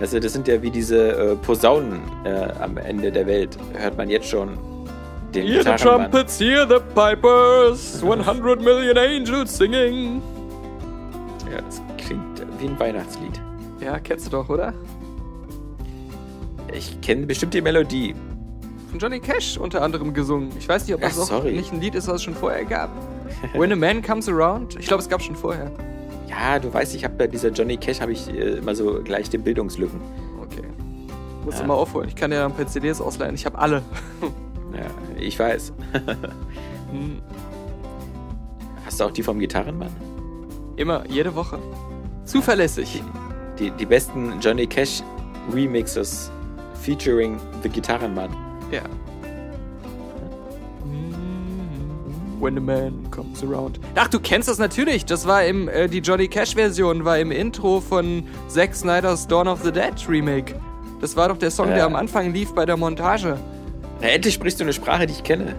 Speaker 3: Also das sind ja wie diese äh, Posaunen äh, am Ende der Welt. Hört man jetzt schon den
Speaker 2: Hear the trumpets, hear the pipers, *laughs* 100 million angels singing.
Speaker 3: Ja, das klingt wie ein Weihnachtslied.
Speaker 2: Ja, kennst du doch, oder?
Speaker 3: Ich kenne bestimmt die Melodie.
Speaker 2: Von Johnny Cash unter anderem gesungen. Ich weiß nicht, ob das
Speaker 3: Ach,
Speaker 2: auch nicht ein Lied ist, was es schon vorher gab. *laughs* When a Man Comes Around. Ich glaube, es gab schon vorher.
Speaker 3: Ja, du weißt, ich habe bei dieser Johnny Cash habe ich äh, immer so leichte Bildungslücken.
Speaker 2: Okay. Musst
Speaker 3: Ja.
Speaker 2: du mal aufholen. Ich kann dir ein paar CDs ausleihen. Ich habe alle. *laughs*
Speaker 3: Ja, ich weiß. *laughs*
Speaker 2: Hm.
Speaker 3: Hast du auch die vom Gitarrenmann?
Speaker 2: Immer, jede Woche. Zuverlässig.
Speaker 3: Die, die besten Johnny Cash Remixes featuring The Gitarrenmann.
Speaker 2: Ja. When a man comes around. Ach, du kennst das natürlich. Das war im, äh, die Johnny Cash-Version war im Intro von Zack Snyder's Dawn of the Dead Remake. Das war doch der Song,
Speaker 3: Ja.
Speaker 2: der am Anfang lief bei der Montage.
Speaker 3: Na, endlich sprichst du eine Sprache, die ich kenne.